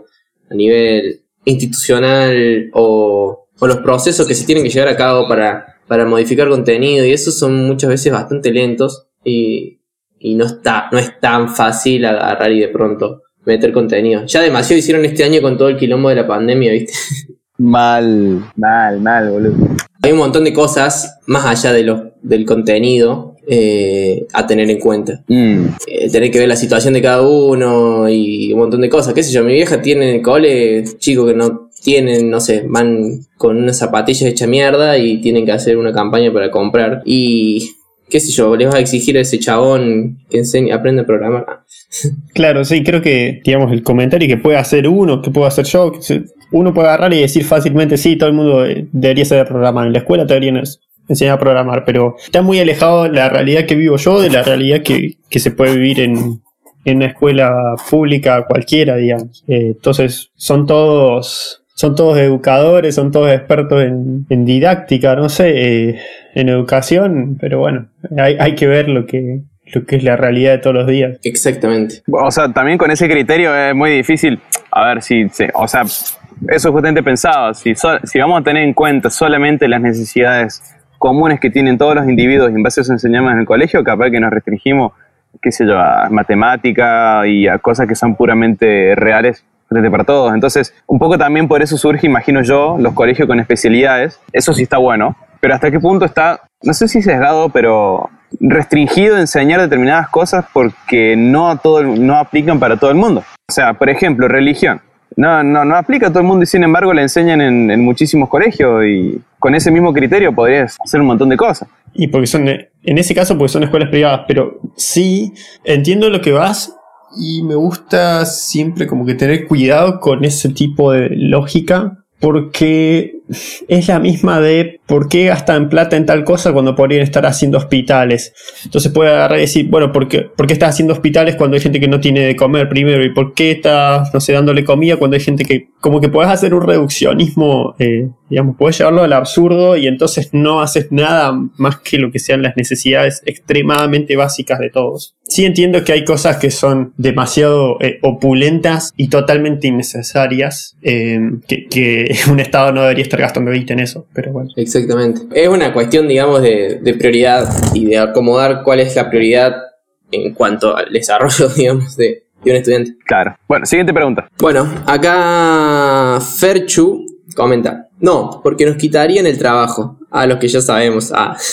[SPEAKER 1] a nivel institucional o, o los procesos que se tienen que llevar a cabo para, para modificar contenido y eso son muchas veces bastante lentos y, y no está, no es tan fácil agarrar y de pronto meter contenido. Ya demasiado hicieron este año con todo el quilombo de la pandemia, ¿viste?
[SPEAKER 3] mal, mal, mal, boludo.
[SPEAKER 1] Hay un montón de cosas más allá de lo, del contenido eh, a tener en cuenta.
[SPEAKER 3] Mm,
[SPEAKER 1] Eh, tener que ver la situación de cada uno y un montón de cosas. ¿Qué sé yo? Mi vieja tiene en el cole chicos que no tienen, no sé, van con unas zapatillas hecha mierda y tienen que hacer una campaña para comprar. Y qué sé yo, les vas a exigir a ese chabón que enseñe, aprenda a programar.
[SPEAKER 2] Claro, sí, creo que, digamos, el comentario que puede hacer uno, que puedo hacer yo, uno puede agarrar y decir fácilmente, sí, todo el mundo eh, debería saber programar, en la escuela te deberían enseñar a programar, pero está muy alejado la realidad que vivo yo de la realidad que, que se puede vivir en, en una escuela pública cualquiera, digamos. Eh, entonces, son todos, son todos educadores, son todos expertos en, en didáctica, no sé, eh, en educación, pero bueno, hay, hay que ver lo que, lo que es la realidad de todos los días.
[SPEAKER 1] Exactamente.
[SPEAKER 3] O sea, también con ese criterio es muy difícil. A ver si, si- o sea, eso justamente pensaba. Si, so- si vamos a tener en cuenta solamente las necesidades comunes que tienen todos los individuos y en base a eso enseñamos en el colegio, capaz que nos restringimos, qué sé yo, a matemática y a cosas que son puramente reales frente para todos. Entonces, un poco también por eso surge, imagino yo, los colegios con especialidades. Eso sí está bueno. Pero hasta qué punto está, no sé si sesgado, pero restringido enseñar determinadas cosas porque no, a todo, no aplican para todo el mundo. O sea, por ejemplo, religión. No, no, no aplica a todo el mundo y sin embargo la enseñan en, en muchísimos colegios y con ese mismo criterio podrías hacer un montón de cosas.
[SPEAKER 2] Y porque son, en ese caso, porque son escuelas privadas, pero sí, entiendo lo que vas y me gusta siempre como que tener cuidado con ese tipo de lógica, porque es la misma de por qué gastan plata en tal cosa cuando podrían estar haciendo hospitales. Entonces puede agarrar y decir, bueno, ¿por qué, por qué estás haciendo hospitales cuando hay gente que no tiene de comer primero? ¿Y por qué estás, no sé, dándole comida cuando hay gente que, como que puedes hacer un reduccionismo, eh, digamos, puedes llevarlo al absurdo y entonces no haces nada más que lo que sean las necesidades extremadamente básicas de todos. Sí entiendo que hay cosas que son demasiado eh, opulentas y totalmente innecesarias, eh, que, un Estado no debería estar gastando guita en eso, pero bueno.
[SPEAKER 1] Exactamente. Es una cuestión, digamos, de, de prioridad y de acomodar cuál es la prioridad en cuanto al desarrollo, digamos, de, de un estudiante.
[SPEAKER 3] Claro. Bueno, siguiente pregunta.
[SPEAKER 1] Bueno, acá Ferchu comenta. No, porque nos quitarían el trabajo. A los que ya sabemos. Ah.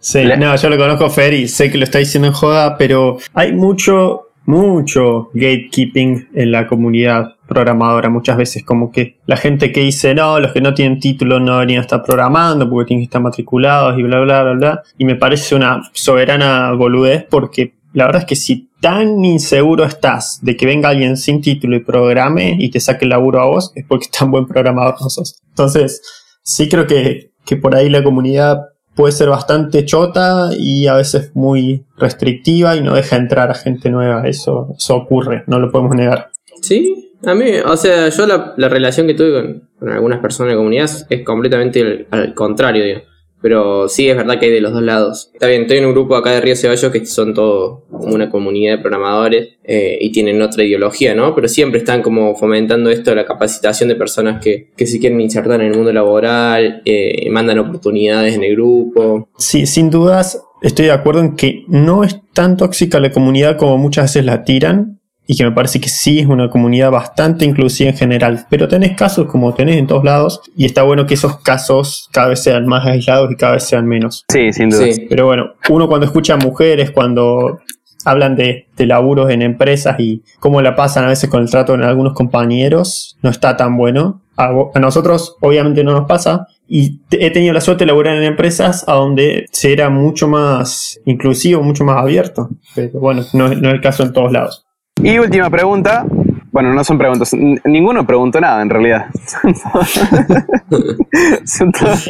[SPEAKER 2] Sí, no, yo lo conozco Fer y sé que lo está diciendo en joda, pero hay mucho, mucho gatekeeping en la comunidad programadora. Muchas veces como que la gente que dice, no, los que no tienen título no deberían estar programando porque tienen que estar matriculados y bla, bla, bla, bla. Y me parece una soberana boludez porque la verdad es que si tan inseguro estás de que venga alguien sin título y programe y te saque el laburo a vos, es porque tan buen programador no sos. Entonces, sí creo que, que por ahí la comunidad puede ser bastante chota y a veces muy restrictiva y no deja entrar a gente nueva. Eso, eso ocurre, no lo podemos negar.
[SPEAKER 1] Sí, a mí, o sea, yo la, la relación que tuve con, algunas personas de la comunidad es completamente al contrario, digo. Pero sí, es verdad que hay de los dos lados. Está bien, estoy en un grupo acá de Río Ceballos que son todo como una comunidad de programadores eh, y tienen otra ideología, ¿no? Pero siempre están como fomentando esto, la capacitación de personas que, que se quieren insertar en el mundo laboral, eh, mandan oportunidades en el grupo.
[SPEAKER 2] Sí, sin dudas, estoy de acuerdo en que no es tan tóxica la comunidad como muchas veces la tiran y que me parece que sí es una comunidad bastante inclusiva en general. Pero tenés casos como tenés en todos lados y está bueno que esos casos cada vez sean más aislados y cada vez sean menos.
[SPEAKER 3] Sí, sin duda.
[SPEAKER 2] Pero bueno, uno cuando escucha a mujeres, cuando hablan de, de, laburos en empresas y cómo la pasan a veces con el trato en algunos compañeros, no está tan bueno. A, a nosotros obviamente no nos pasa, y he tenido la suerte de laburar en empresas a donde se era mucho más inclusivo, mucho más abierto. Pero bueno, no, no es el caso en todos lados.
[SPEAKER 3] Y última pregunta. Bueno, no son preguntas. Ninguno preguntó nada en realidad.
[SPEAKER 1] son todos...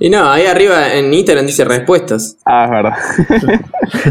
[SPEAKER 1] Y no, ahí arriba en Instagram dice respuestas.
[SPEAKER 3] Ah, es verdad.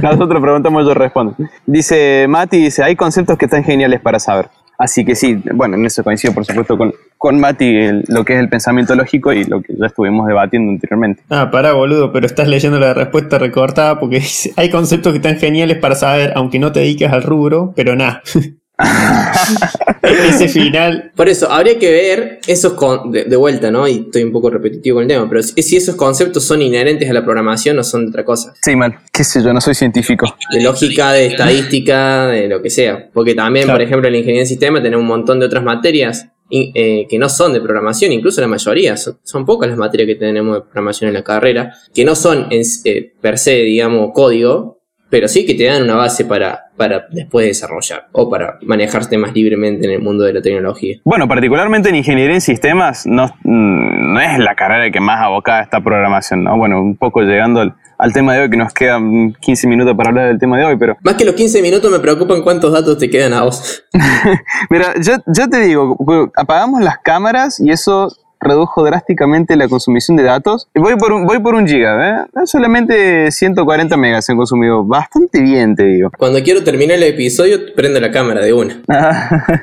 [SPEAKER 3] Nosotros preguntamos, yo respondo. Dice Mati, dice, hay conceptos que están geniales para saber. Así que sí, bueno, en eso coincido por supuesto con, con Mati, el, lo que es el pensamiento lógico y lo que ya estuvimos debatiendo anteriormente.
[SPEAKER 2] Ah, pará, boludo, pero estás leyendo la respuesta recortada porque hay conceptos que están geniales para saber, aunque no te dediques al rubro, pero nada. ese final.
[SPEAKER 1] Por eso, habría que ver esos con, de, de, vuelta, ¿no? Y estoy un poco repetitivo con el tema, pero si, si, esos conceptos son inherentes a la programación o son de otra cosa.
[SPEAKER 3] Sí, mal. Qué sé yo, no soy científico.
[SPEAKER 1] De lógica, de estadística, de lo que sea. Porque también, claro. por ejemplo, en la ingeniería en sistema tenemos un montón de otras materias y, eh, que no son de programación, incluso la mayoría, son, son, pocas las materias que tenemos de programación en la carrera, que no son en, eh, per se, digamos, código, pero sí que te dan una base para, para después desarrollar o para manejarte más libremente en el mundo de la tecnología.
[SPEAKER 3] Bueno, particularmente en ingeniería en sistemas no, no es la carrera que más abocada a esta programación, ¿no? Bueno, un poco llegando al, al, tema de hoy, que nos quedan 15 minutos para hablar del tema de hoy, pero...
[SPEAKER 1] Más que los 15 minutos me preocupan cuántos datos te quedan a vos.
[SPEAKER 3] Mira, yo, yo te digo, apagamos las cámaras y eso redujo drásticamente la consumición de datos. Voy por un, voy por un giga, ¿eh? Solamente 140 megas he consumido. Bastante bien, te digo.
[SPEAKER 1] Cuando quiero terminar el episodio, prendo la cámara de una.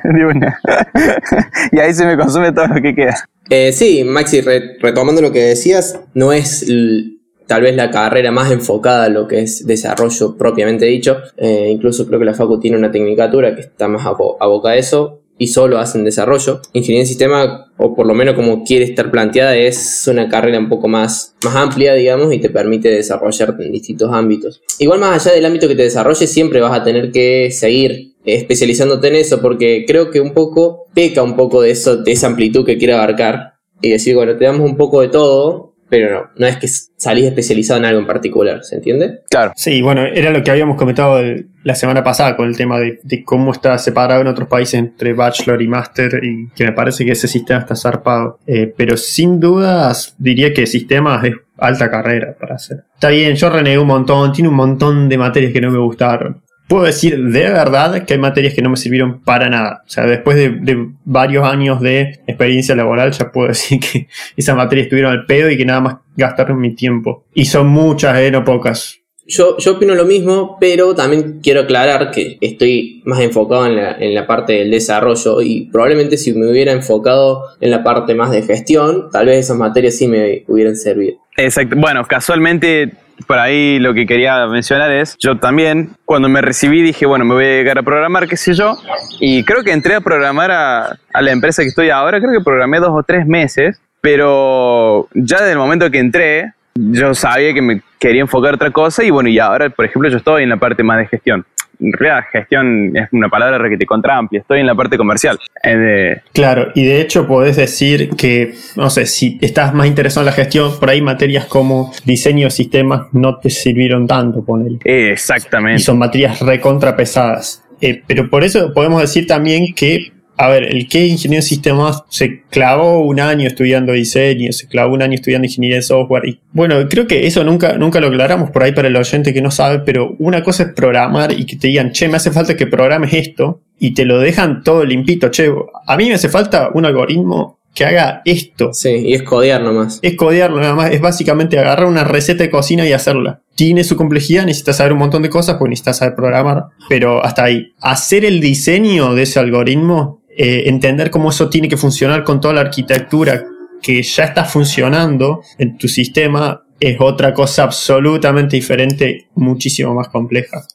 [SPEAKER 3] de una. y ahí se me consume todo lo que queda.
[SPEAKER 1] Eh, sí, Maxi, re retomando lo que decías, no es tal vez la carrera más enfocada a lo que es desarrollo propiamente dicho. Eh, incluso creo que la Facu tiene una tecnicatura que está más abocada a eso y solo hacen desarrollo. Ingeniería en sistema, o por lo menos como quiere estar planteada, es una carrera un poco más, más amplia, digamos, y te permite desarrollarte en distintos ámbitos. Igual más allá del ámbito que te desarrolles, siempre vas a tener que seguir especializándote en eso, porque creo que un poco peca un poco de eso, de esa amplitud que quiere abarcar. Y decir, bueno, te damos un poco de todo, pero no, no es que salís especializado en algo en particular, ¿se entiende?
[SPEAKER 2] Claro. Sí, bueno, era lo que habíamos comentado el, la semana pasada con el tema de, de, cómo está separado en otros países entre bachelor y master y que me parece que ese sistema está zarpado. Eh, pero sin dudas diría que sistemas es alta carrera para hacer. Está bien, yo renegué un montón, tiene un montón de materias que no me gustaron puedo decir de verdad que hay materias que no me sirvieron para nada. O sea, después de, de, varios años de experiencia laboral, ya puedo decir que esas materias estuvieron al pedo y que nada más gastaron mi tiempo. Y son muchas, eh, no pocas.
[SPEAKER 1] Yo, yo opino lo mismo, pero también quiero aclarar que estoy más enfocado en la, en la parte del desarrollo y probablemente si me hubiera enfocado en la parte más de gestión, tal vez esas materias sí me hubieran servido.
[SPEAKER 3] Exacto. Bueno, casualmente por ahí lo que quería mencionar es, yo también, cuando me recibí dije, bueno, me voy a llegar a programar, qué sé yo, y creo que entré a programar a, la empresa que estoy ahora, creo que programé dos o tres meses, pero ya desde el momento que entré, yo sabía que me quería enfocar otra cosa y bueno, y ahora, por ejemplo, yo estoy en la parte más de gestión. En realidad, gestión es una palabra que te contra amplia. Estoy en la parte comercial. De...
[SPEAKER 2] Claro, y de hecho podés decir que, no sé, si estás más interesado en la gestión, por ahí materias como diseño de sistemas no te sirvieron tanto, ponele.
[SPEAKER 3] Exactamente.
[SPEAKER 2] Y son materias recontra pesadas. Eh, pero por eso podemos decir también que a ver, el que ingeniero de sistemas se clavó un año estudiando diseño, se clavó un año estudiando ingeniería de software. Y bueno, creo que eso nunca, nunca lo aclaramos por ahí para el oyente que no sabe, pero una cosa es programar y que te digan, che, me hace falta que programes esto y te lo dejan todo limpito, che, a mí me hace falta un algoritmo que haga esto.
[SPEAKER 1] Sí, y es codear nomás.
[SPEAKER 2] Es codearlo nada más, es básicamente agarrar una receta de cocina y hacerla. Tiene su complejidad, necesitas saber un montón de cosas porque necesitas saber programar, pero hasta ahí. Hacer el diseño de ese algoritmo eh, entender cómo eso tiene que funcionar con toda la arquitectura que ya está funcionando en tu sistema, es otra cosa absolutamente diferente, muchísimo más compleja.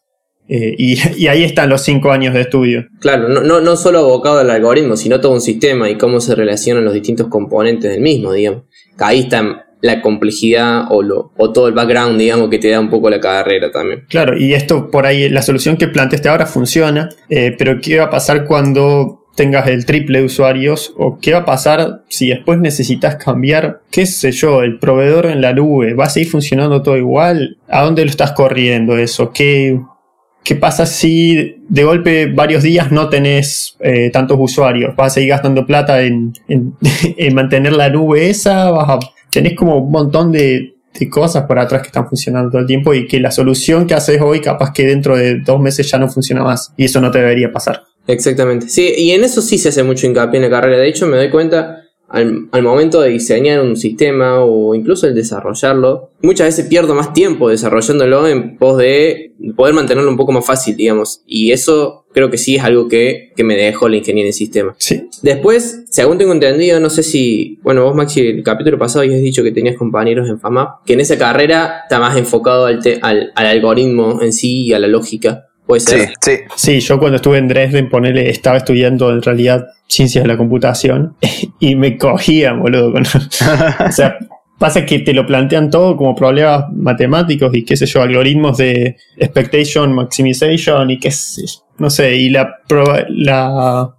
[SPEAKER 2] Eh, y, ahí están los cinco años de estudio.
[SPEAKER 1] Claro, no, no, no solo abocado al algoritmo, sino todo un sistema y cómo se relacionan los distintos componentes del mismo, digamos. Ahí está la complejidad o, lo, o todo el background, digamos, que te da un poco la carrera también.
[SPEAKER 2] Claro, y esto por ahí, la solución que planteaste ahora funciona, eh, pero ¿qué va a pasar cuando tengas el triple de usuarios o qué va a pasar si después necesitas cambiar, qué sé yo, el proveedor en la nube, va a seguir funcionando todo igual, ¿a dónde lo estás corriendo eso? ¿Qué, qué pasa si de golpe varios días no tenés eh, tantos usuarios? ¿Vas a seguir gastando plata en, en mantener la nube esa? ¿Vas a tenés como un montón de, cosas por atrás que están funcionando todo el tiempo y que la solución que haces hoy capaz que dentro de dos meses ya no funciona más y eso no te debería pasar.
[SPEAKER 1] Exactamente. Sí, y en eso sí se hace mucho hincapié en la carrera. De hecho, me doy cuenta al, momento de diseñar un sistema o incluso el desarrollarlo, muchas veces pierdo más tiempo desarrollándolo en pos de poder mantenerlo un poco más fácil, digamos. Y eso creo que sí es algo que, me dejó la ingeniería en sistema.
[SPEAKER 2] Sí.
[SPEAKER 1] Después, según tengo entendido, no sé si, bueno, vos Maxi, el capítulo pasado habías dicho que tenías compañeros en FAMAP, que en esa carrera está más enfocado al, al, al algoritmo en sí y a la lógica. Puede ser.
[SPEAKER 3] Sí, sí.
[SPEAKER 2] Sí, yo cuando estuve en Dresden, ponele, estaba estudiando en realidad ciencias de la computación y me cogía, boludo. Con, o sea, pasa que te lo plantean todo como problemas matemáticos y qué sé yo, algoritmos de expectation maximization y qué sé no sé, y la, la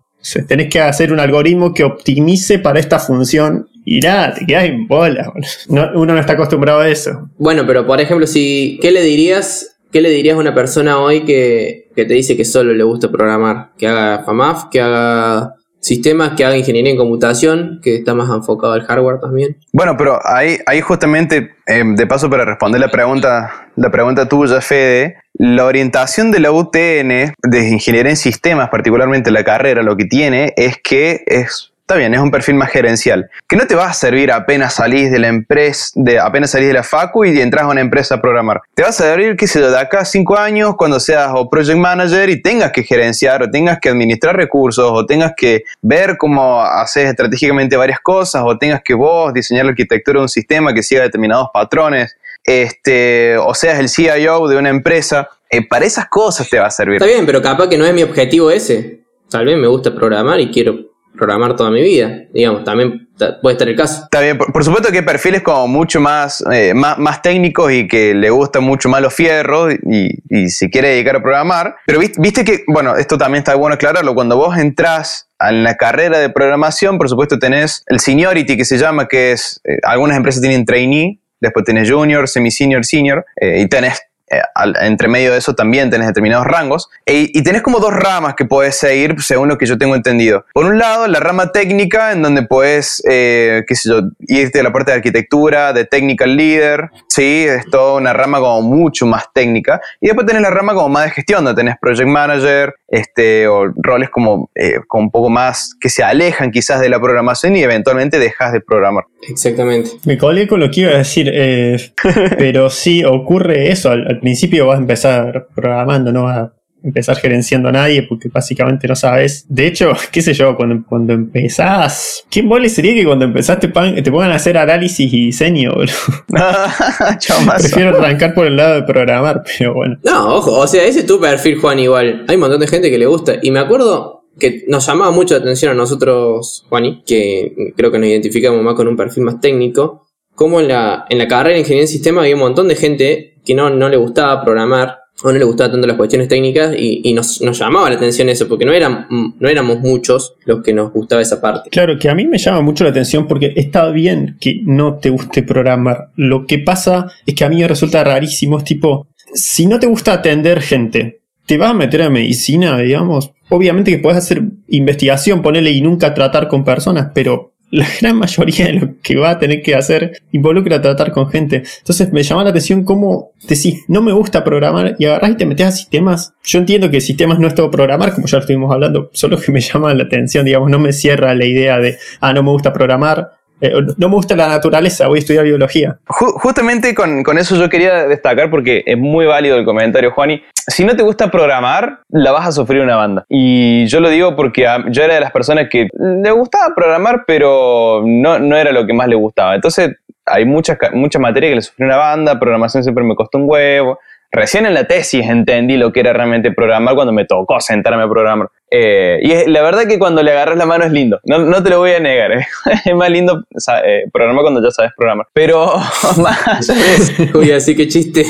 [SPEAKER 2] tenés que hacer un algoritmo que optimice para esta función y nada, te quedas en bola. uno no está acostumbrado a eso.
[SPEAKER 1] Bueno, pero por ejemplo, si, ¿qué le dirías ¿Qué le dirías a una persona hoy que, te dice que solo le gusta programar? Que haga FAMAF, que haga sistemas, que haga ingeniería en computación, que está más enfocado al hardware también.
[SPEAKER 3] Bueno, pero ahí, ahí justamente, em, de paso para responder la pregunta, la pregunta tuya, Fede, la orientación de la UTN de ingeniería en sistemas, particularmente la carrera, lo que tiene es que es Está bien, es un perfil más gerencial, que no te va a servir apenas salís de la empresa, de, apenas salís de la facu y entras a una empresa a programar. Te va a servir, qué sé yo, de acá a cinco años, cuando seas o project manager y tengas que gerenciar o tengas que administrar recursos o tengas que ver cómo haces estratégicamente varias cosas o tengas que vos diseñar la arquitectura de un sistema que siga determinados patrones, este, o seas el CIO de una empresa. Eh, para esas cosas te va a servir.
[SPEAKER 1] Está bien, pero capaz que no es mi objetivo ese. Tal vez me gusta programar y quiero programar toda mi vida, digamos, también puede estar el caso.
[SPEAKER 3] Está bien, por, supuesto que hay perfiles como mucho más, eh, más, técnicos y que le gustan mucho más los fierros y, si quiere dedicar a programar, pero viste, que, bueno, esto también está bueno aclararlo, cuando vos entras en la carrera de programación, por supuesto tenés el seniority que se llama, que es, eh, algunas empresas tienen trainee, después tenés junior, semi-senior, senior, eh, y tenés eh, entre medio de eso también tenés determinados rangos e, y tenés como dos ramas que puedes seguir según lo que yo tengo entendido. Por un lado, la rama técnica en donde puedes, eh, qué yo, irte a la parte de arquitectura, de technical leader, sí, es toda una rama como mucho más técnica y después tenés la rama como más de gestión, donde tenés project manager, este, o roles como, eh, un poco más que se alejan quizás de la programación y eventualmente dejas de programar.
[SPEAKER 1] Exactamente.
[SPEAKER 2] Me colé con lo que iba a decir, pero sí ocurre eso al al principio vas a empezar programando, no vas a empezar gerenciando a nadie porque básicamente no sabes. De hecho, qué sé yo, cuando, cuando empezás, ¿qué mole sería que cuando empezaste te pongan a hacer análisis y diseño, Prefiero arrancar por el lado de programar, pero bueno.
[SPEAKER 1] No, ojo, o sea, ese es tu perfil, Juan, igual. Hay un montón de gente que le gusta. Y me acuerdo que nos llamaba mucho la atención a nosotros, Juani, que creo que nos identificamos más con un perfil más técnico, como en la, en la carrera de ingeniería en sistema había un montón de gente que no, no le gustaba programar o no le gustaba tanto las cuestiones técnicas y, nos, llamaba la atención eso, porque no, eran, no éramos muchos los que nos gustaba esa parte.
[SPEAKER 2] Claro, que a mí me llama mucho la atención porque está bien que no te guste programar. Lo que pasa es que a mí me resulta rarísimo, es tipo, si no te gusta atender gente, te vas a meter a medicina, digamos. Obviamente que puedes hacer investigación, ponerle y nunca tratar con personas, pero la gran mayoría de lo que va a tener que hacer involucra tratar con gente. Entonces me llama la atención cómo decís, no me gusta programar y agarrás y te metes a sistemas. Yo entiendo que sistemas no es todo programar, como ya lo estuvimos hablando, solo que me llama la atención, digamos, no me cierra la idea de, ah, no me gusta programar, eh, no me gusta la naturaleza, voy a estudiar biología.
[SPEAKER 3] justamente con, eso yo quería destacar porque es muy válido el comentario, Juani. Si no te gusta programar, la vas a sufrir una banda. Y yo lo digo porque yo era de las personas que le gustaba programar, pero no, era lo que más le gustaba. Entonces, hay muchas, muchas materias que le sufrí una banda, programación siempre me costó un huevo. Recién en la tesis entendí lo que era realmente programar cuando me tocó sentarme a programar. Eh, y la verdad que cuando le agarras la mano es lindo, no, no te lo voy a negar, ¿eh? es más lindo eh, programar cuando ya sabes programar. Pero más...
[SPEAKER 1] Uy, así que chiste.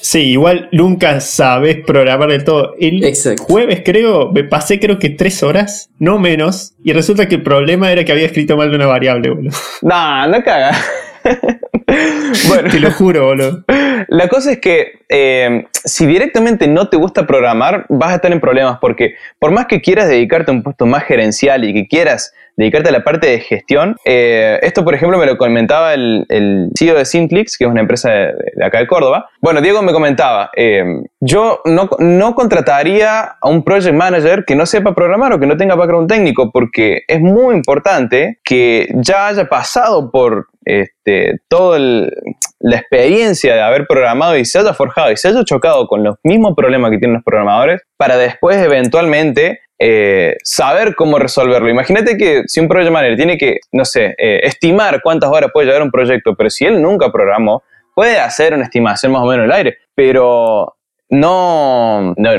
[SPEAKER 2] sí, igual nunca sabes programar de todo. El jueves creo, me pasé creo que tres horas, no menos, y resulta que el problema era que había escrito mal de una variable, boludo.
[SPEAKER 3] No, no caga.
[SPEAKER 2] bueno, te lo juro, boludo.
[SPEAKER 3] La cosa es que eh, si directamente no te gusta programar, vas a estar en problemas porque por más que quieras dedicarte a un puesto más gerencial y que quieras dedicarte a la parte de gestión, eh, esto por ejemplo me lo comentaba el, CEO de Syntlix, que es una empresa de, acá de Córdoba. Bueno, Diego me comentaba, eh, yo no, no contrataría a un project manager que no sepa programar o que no tenga background técnico porque es muy importante que ya haya pasado por este, toda la experiencia de haber programado y se haya forjado y se haya chocado con los mismos problemas que tienen los programadores para después eventualmente eh, saber cómo resolverlo. Imagínate que si un project tiene que, no sé, eh, estimar cuántas horas puede llevar un proyecto, pero si él nunca programó, puede hacer una estimación más o menos en el aire, pero no, no,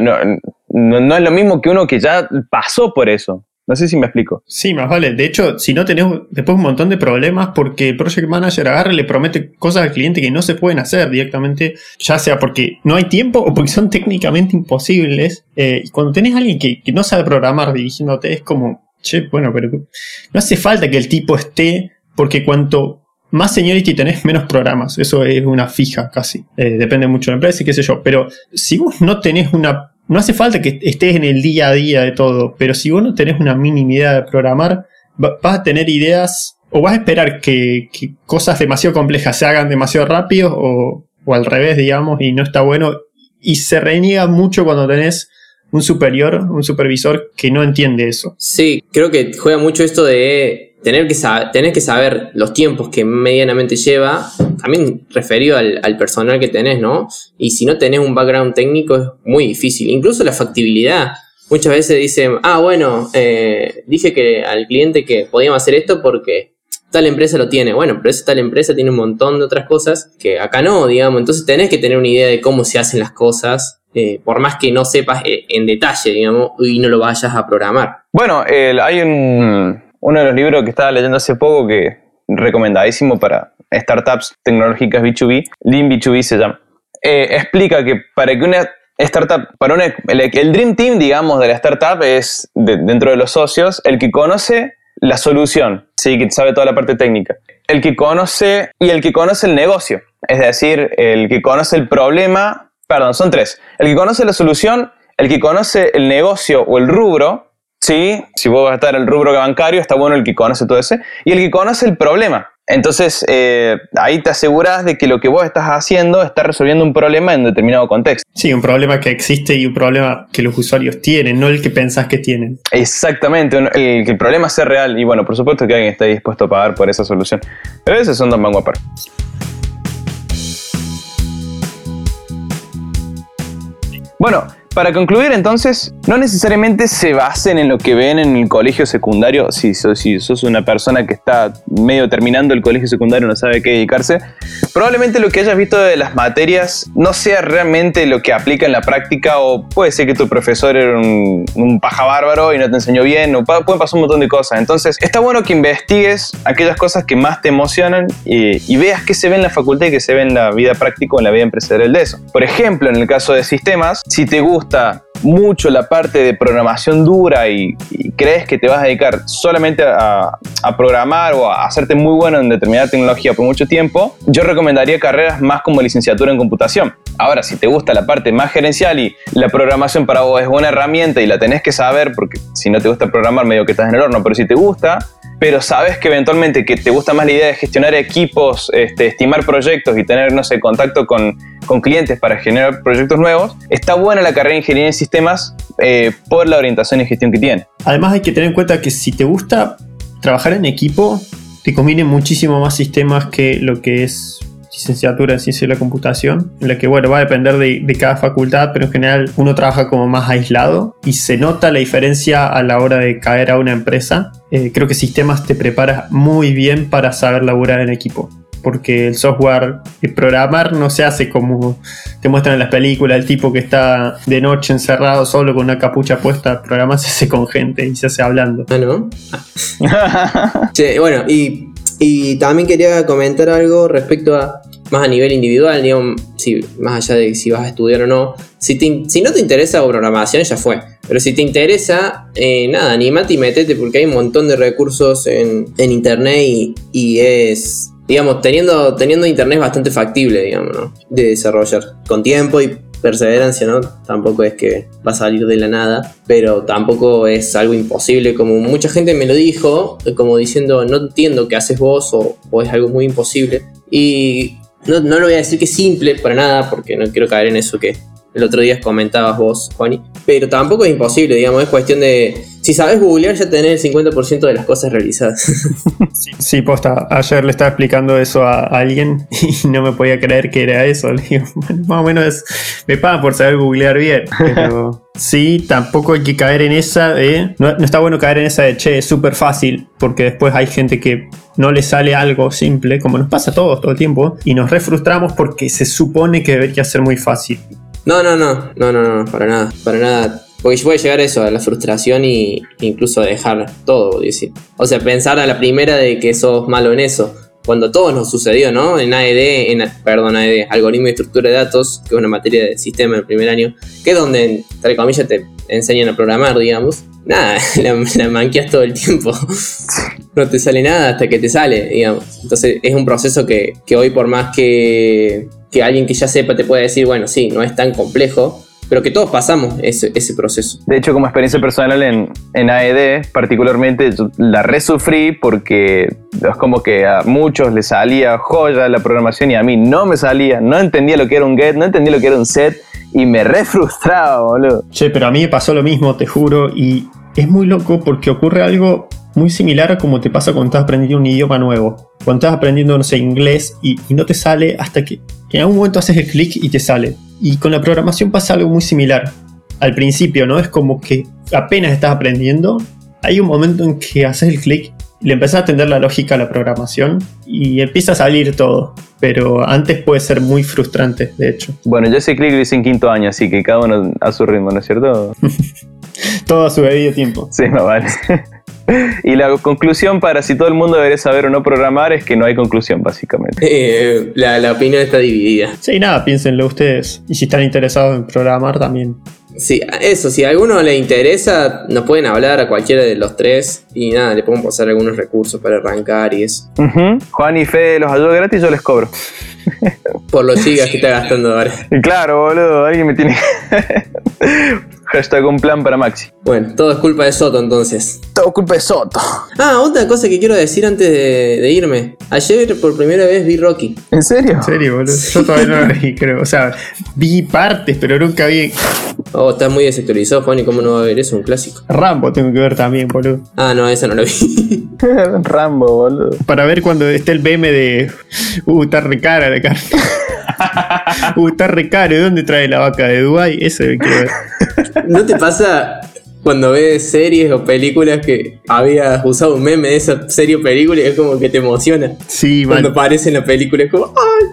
[SPEAKER 3] no es lo mismo que uno que ya pasó por eso. No sé si me explico.
[SPEAKER 2] Sí, más vale. De hecho, si no tenés después un montón de problemas porque el project manager agarra y le promete cosas al cliente que no se pueden hacer directamente, ya sea porque no hay tiempo o porque son técnicamente imposibles. Eh, y cuando tenés a alguien que, no sabe programar dirigiéndote, es como, che, bueno, pero no hace falta que el tipo esté porque cuanto más seniority tenés, menos programas. Eso es una fija casi. Eh, depende mucho de la empresa y qué sé yo. Pero si vos no tenés una no hace falta que estés en el día a día de todo, pero si vos no tenés una mínima idea de programar, vas a tener ideas o vas a esperar que, cosas demasiado complejas se hagan demasiado rápido o, o, al revés, digamos, y no está bueno. Y se reniega mucho cuando tenés un superior, un supervisor que no entiende eso.
[SPEAKER 1] Sí, creo que juega mucho esto de tener que, saber, que saber los tiempos que medianamente lleva, también referido al, personal que tenés, ¿no? Y si no tenés un background técnico es muy difícil. Incluso la factibilidad. Muchas veces dicen, ah, bueno, eh, dije que al cliente que podíamos hacer esto porque tal empresa lo tiene. Bueno, pero esa tal empresa tiene un montón de otras cosas que acá no, digamos. Entonces tenés que tener una idea de cómo se hacen las cosas, eh, por más que no sepas eh, en detalle, digamos, y no lo vayas a programar.
[SPEAKER 3] Bueno, hay un, uno de los libros que estaba leyendo hace poco que recomendadísimo para startups tecnológicas B2B, Lean B2B se llama, eh, explica que para que una startup, para el, Dream Team, digamos, de la startup es dentro de los socios el que conoce la solución, sí, que sabe toda la parte técnica, el que conoce y el que conoce el negocio, es decir, el que conoce el problema, perdón, son tres, el que conoce la solución, el que conoce el negocio o el rubro Sí, si vos vas a estar en el rubro bancario, está bueno el que conoce todo ese. Y el que conoce el problema. Entonces, eh, ahí te aseguras de que lo que vos estás haciendo está resolviendo un problema en determinado contexto.
[SPEAKER 2] Sí, un problema que existe y un problema que los usuarios tienen, no el que pensás que tienen.
[SPEAKER 3] Exactamente, el, que el problema sea real. Y bueno, por supuesto que alguien está dispuesto a pagar por esa solución. Pero esos son dos mangos Bueno, para concluir, entonces, no necesariamente se basen en lo que ven en el colegio secundario. Si sos, una persona que está medio terminando el colegio secundario, no sabe qué dedicarse, probablemente lo que hayas visto de las materias no sea realmente lo que aplica en la práctica, o puede ser que tu profesor era un, paja bárbaro y no te enseñó bien, o puede pasar un montón de cosas. Entonces, está bueno que investigues aquellas cosas que más te emocionan y, y veas qué se ve en la facultad y qué se ve en la vida práctica o en la vida empresarial de eso. Por ejemplo, en el caso de sistemas, si te gusta gusta mucho la parte de programación dura y, crees que te vas a dedicar solamente a, programar o a hacerte muy bueno en determinada tecnología por mucho tiempo, yo recomendaría carreras más como licenciatura en computación. Ahora, si te gusta la parte más gerencial y la programación para vos es buena herramienta y la tenés que saber, porque si no te gusta programar medio que estás en el horno, pero si te gusta, pero sabes que eventualmente que te gusta más la idea de gestionar equipos, este, estimar proyectos y tener, no contacto con, con, clientes para generar proyectos nuevos, está buena la carrera de ingeniería en sistemas eh, por la orientación y gestión que tiene.
[SPEAKER 2] Además hay que tener en cuenta que si te gusta trabajar en equipo, te conviene muchísimo más sistemas que lo que es licenciatura en ciencia de la computación, en la que, bueno, va a depender de, cada facultad, pero en general uno trabaja como más aislado y se nota la diferencia a la hora de caer a una empresa. Eh, creo que sistemas te prepara muy bien para saber laburar en equipo porque el software, el programar no se hace como te muestran en las películas, el tipo que está de noche encerrado solo con una capucha puesta, programar se hace con gente y se hace hablando.
[SPEAKER 1] Ah, ¿no? Che, bueno, y, y también quería comentar algo respecto a más a nivel individual, digamos, si, más allá de si vas a estudiar o no. Si, te- si no te interesa programación, ya fue. Pero si te interesa, eh, nada, animate y metete porque hay un montón de recursos en, en internet y, y es, digamos, teniendo, teniendo internet bastante factible, digamos, ¿no? De desarrollar con tiempo y perseverancia, ¿no? Tampoco es que va a salir de la nada, pero tampoco es algo imposible, como mucha gente me lo dijo, como diciendo, no entiendo qué haces vos o, o es algo muy imposible. Y no, no lo voy a decir que es simple para nada, porque no quiero caer en eso que el otro día comentabas vos, Juani, pero tampoco es imposible, digamos, es cuestión de... Si sabes googlear ya tenés el 50% de las cosas realizadas.
[SPEAKER 2] Sí, posta, ayer le estaba explicando eso a alguien y no me podía creer que era eso. Le digo, bueno, más o menos es- me pagan por saber googlear bien, pero sí, tampoco hay que caer en esa de... No, no está bueno caer en esa de, che, es súper fácil, porque después hay gente que no le sale algo simple, como nos pasa a todos todo el tiempo, y nos refrustramos porque se supone que debería ser muy fácil.
[SPEAKER 1] No, no, no, no, no, no, para nada, para nada. Porque puede llegar a eso, a la frustración y incluso a dejar todo, decir. O sea, pensar a la primera de que sos malo en eso. Cuando a todos nos sucedió, ¿no? En AED, en, perdón, AED, algoritmo y estructura de datos, que es una materia de sistema en el primer año, que es donde, entre comillas, te enseñan a programar, digamos. Nada, la, la manqueas todo el tiempo. No te sale nada hasta que te sale, digamos. Entonces es un proceso que, que hoy por más que, que alguien que ya sepa te pueda decir, bueno, sí, no es tan complejo, pero que todos pasamos ese, ese proceso.
[SPEAKER 3] De hecho, como experiencia personal en, en AED, particularmente, yo la resufrí porque es como que a muchos les salía joya la programación y a mí no me salía. No entendía lo que era un get, no entendía lo que era un set y me re frustraba, boludo.
[SPEAKER 2] Che, pero a mí me pasó lo mismo, te juro, y es muy loco porque ocurre algo muy similar a como te pasa cuando estás aprendiendo un idioma nuevo. Cuando estás aprendiendo, no sé, inglés y, y no te sale hasta que en algún momento haces el clic y te sale. Y con la programación pasa algo muy similar. Al principio, ¿no? Es como que apenas estás aprendiendo, hay un momento en que haces el clic y le empezás a entender la lógica a la programación y empieza a salir todo. Pero antes puede ser muy frustrante, de hecho.
[SPEAKER 3] Bueno, yo ese clic lo hice en quinto año, así que cada uno a su ritmo, ¿no es cierto?
[SPEAKER 2] Todo a su debido tiempo.
[SPEAKER 3] Sí, me vale. Y la conclusión para si todo el mundo debería saber o no programar es que no hay conclusión, básicamente.
[SPEAKER 1] Eh, la, la opinión está dividida.
[SPEAKER 2] Sí, nada, piénsenlo ustedes. Y si están interesados en programar también.
[SPEAKER 1] Sí, eso, si a alguno le interesa, nos pueden hablar a cualquiera de los tres y nada, le podemos pasar algunos recursos para arrancar y eso.
[SPEAKER 3] Juan y Fede los ayudo gratis, yo les cobro.
[SPEAKER 1] Por los gigas que está gastando ahora.
[SPEAKER 3] Claro, boludo, alguien me tiene que... Hashtag un plan para Maxi.
[SPEAKER 1] Bueno, todo es culpa de Soto entonces.
[SPEAKER 3] Todo culpa de Soto.
[SPEAKER 1] Ah, otra cosa que quiero decir antes de, de irme. Ayer por primera vez vi Rocky.
[SPEAKER 3] ¿En serio?
[SPEAKER 2] En serio, boludo. Yo todavía no lo vi, creo. O sea, vi partes, pero nunca vi.
[SPEAKER 1] Oh, está muy desactualizado, Juan, ¿y cómo no va a ver eso? Un clásico.
[SPEAKER 2] Rambo tengo que ver también, boludo.
[SPEAKER 1] Ah, no, esa no la vi.
[SPEAKER 3] Rambo, boludo.
[SPEAKER 2] Para ver cuando esté el meme de. Uh, está re cara la carne. uh, está re caro. ¿De dónde trae la vaca? ¿De Dubai? Eso quiero ver.
[SPEAKER 1] ¿No te pasa cuando ves series o películas que habías usado un meme de esa serie o película y es como que te emociona?
[SPEAKER 2] Sí,
[SPEAKER 1] Cuando
[SPEAKER 2] man.
[SPEAKER 1] aparece en la película es como, ¡ay!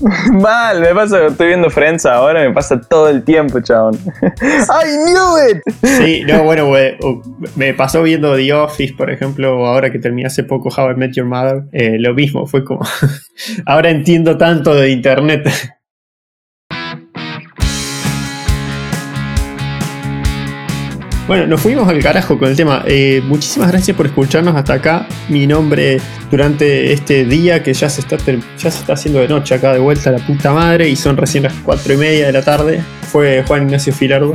[SPEAKER 3] Mal, me pasa, estoy viendo Friends ahora, me pasa todo el tiempo, chabón. I knew it.
[SPEAKER 2] Sí, no, bueno, o- me pasó viendo The Office, por ejemplo, ahora que terminé hace poco How I Met Your Mother. eh, lo mismo, fue como. ahora entiendo tanto de internet. Bueno, nos fuimos al carajo con el tema. Eh, muchísimas gracias por escucharnos hasta acá. Mi nombre durante este día que ya se está ya se está haciendo de noche acá de vuelta a la puta madre y son recién las cuatro y media de la tarde. Fue Juan Ignacio Filardo.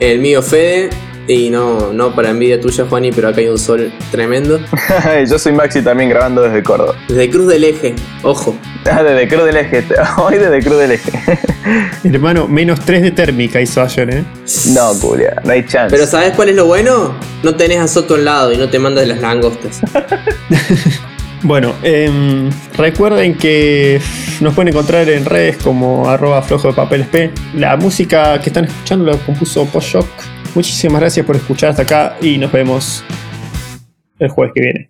[SPEAKER 1] El mío Fede, y no, no para envidia tuya, Juani, pero acá hay un sol tremendo.
[SPEAKER 3] Yo soy Maxi también grabando desde Córdoba.
[SPEAKER 1] Desde Cruz del Eje, ojo.
[SPEAKER 3] Ah, desde Cruz del Eje. Hoy desde Cruz del Eje.
[SPEAKER 2] Hermano, menos 3 de térmica hizo ayer, ¿eh?
[SPEAKER 3] No, Julia, no hay chance.
[SPEAKER 1] Pero ¿sabes cuál es lo bueno? No tenés a Soto al lado y no te mandas las langostas.
[SPEAKER 2] Bueno, em, recuerden que nos pueden encontrar en redes como arroba flojo de papeles P. La música que están escuchando la compuso Post Shock. Muchísimas gracias por escuchar hasta acá y nos vemos el jueves que viene.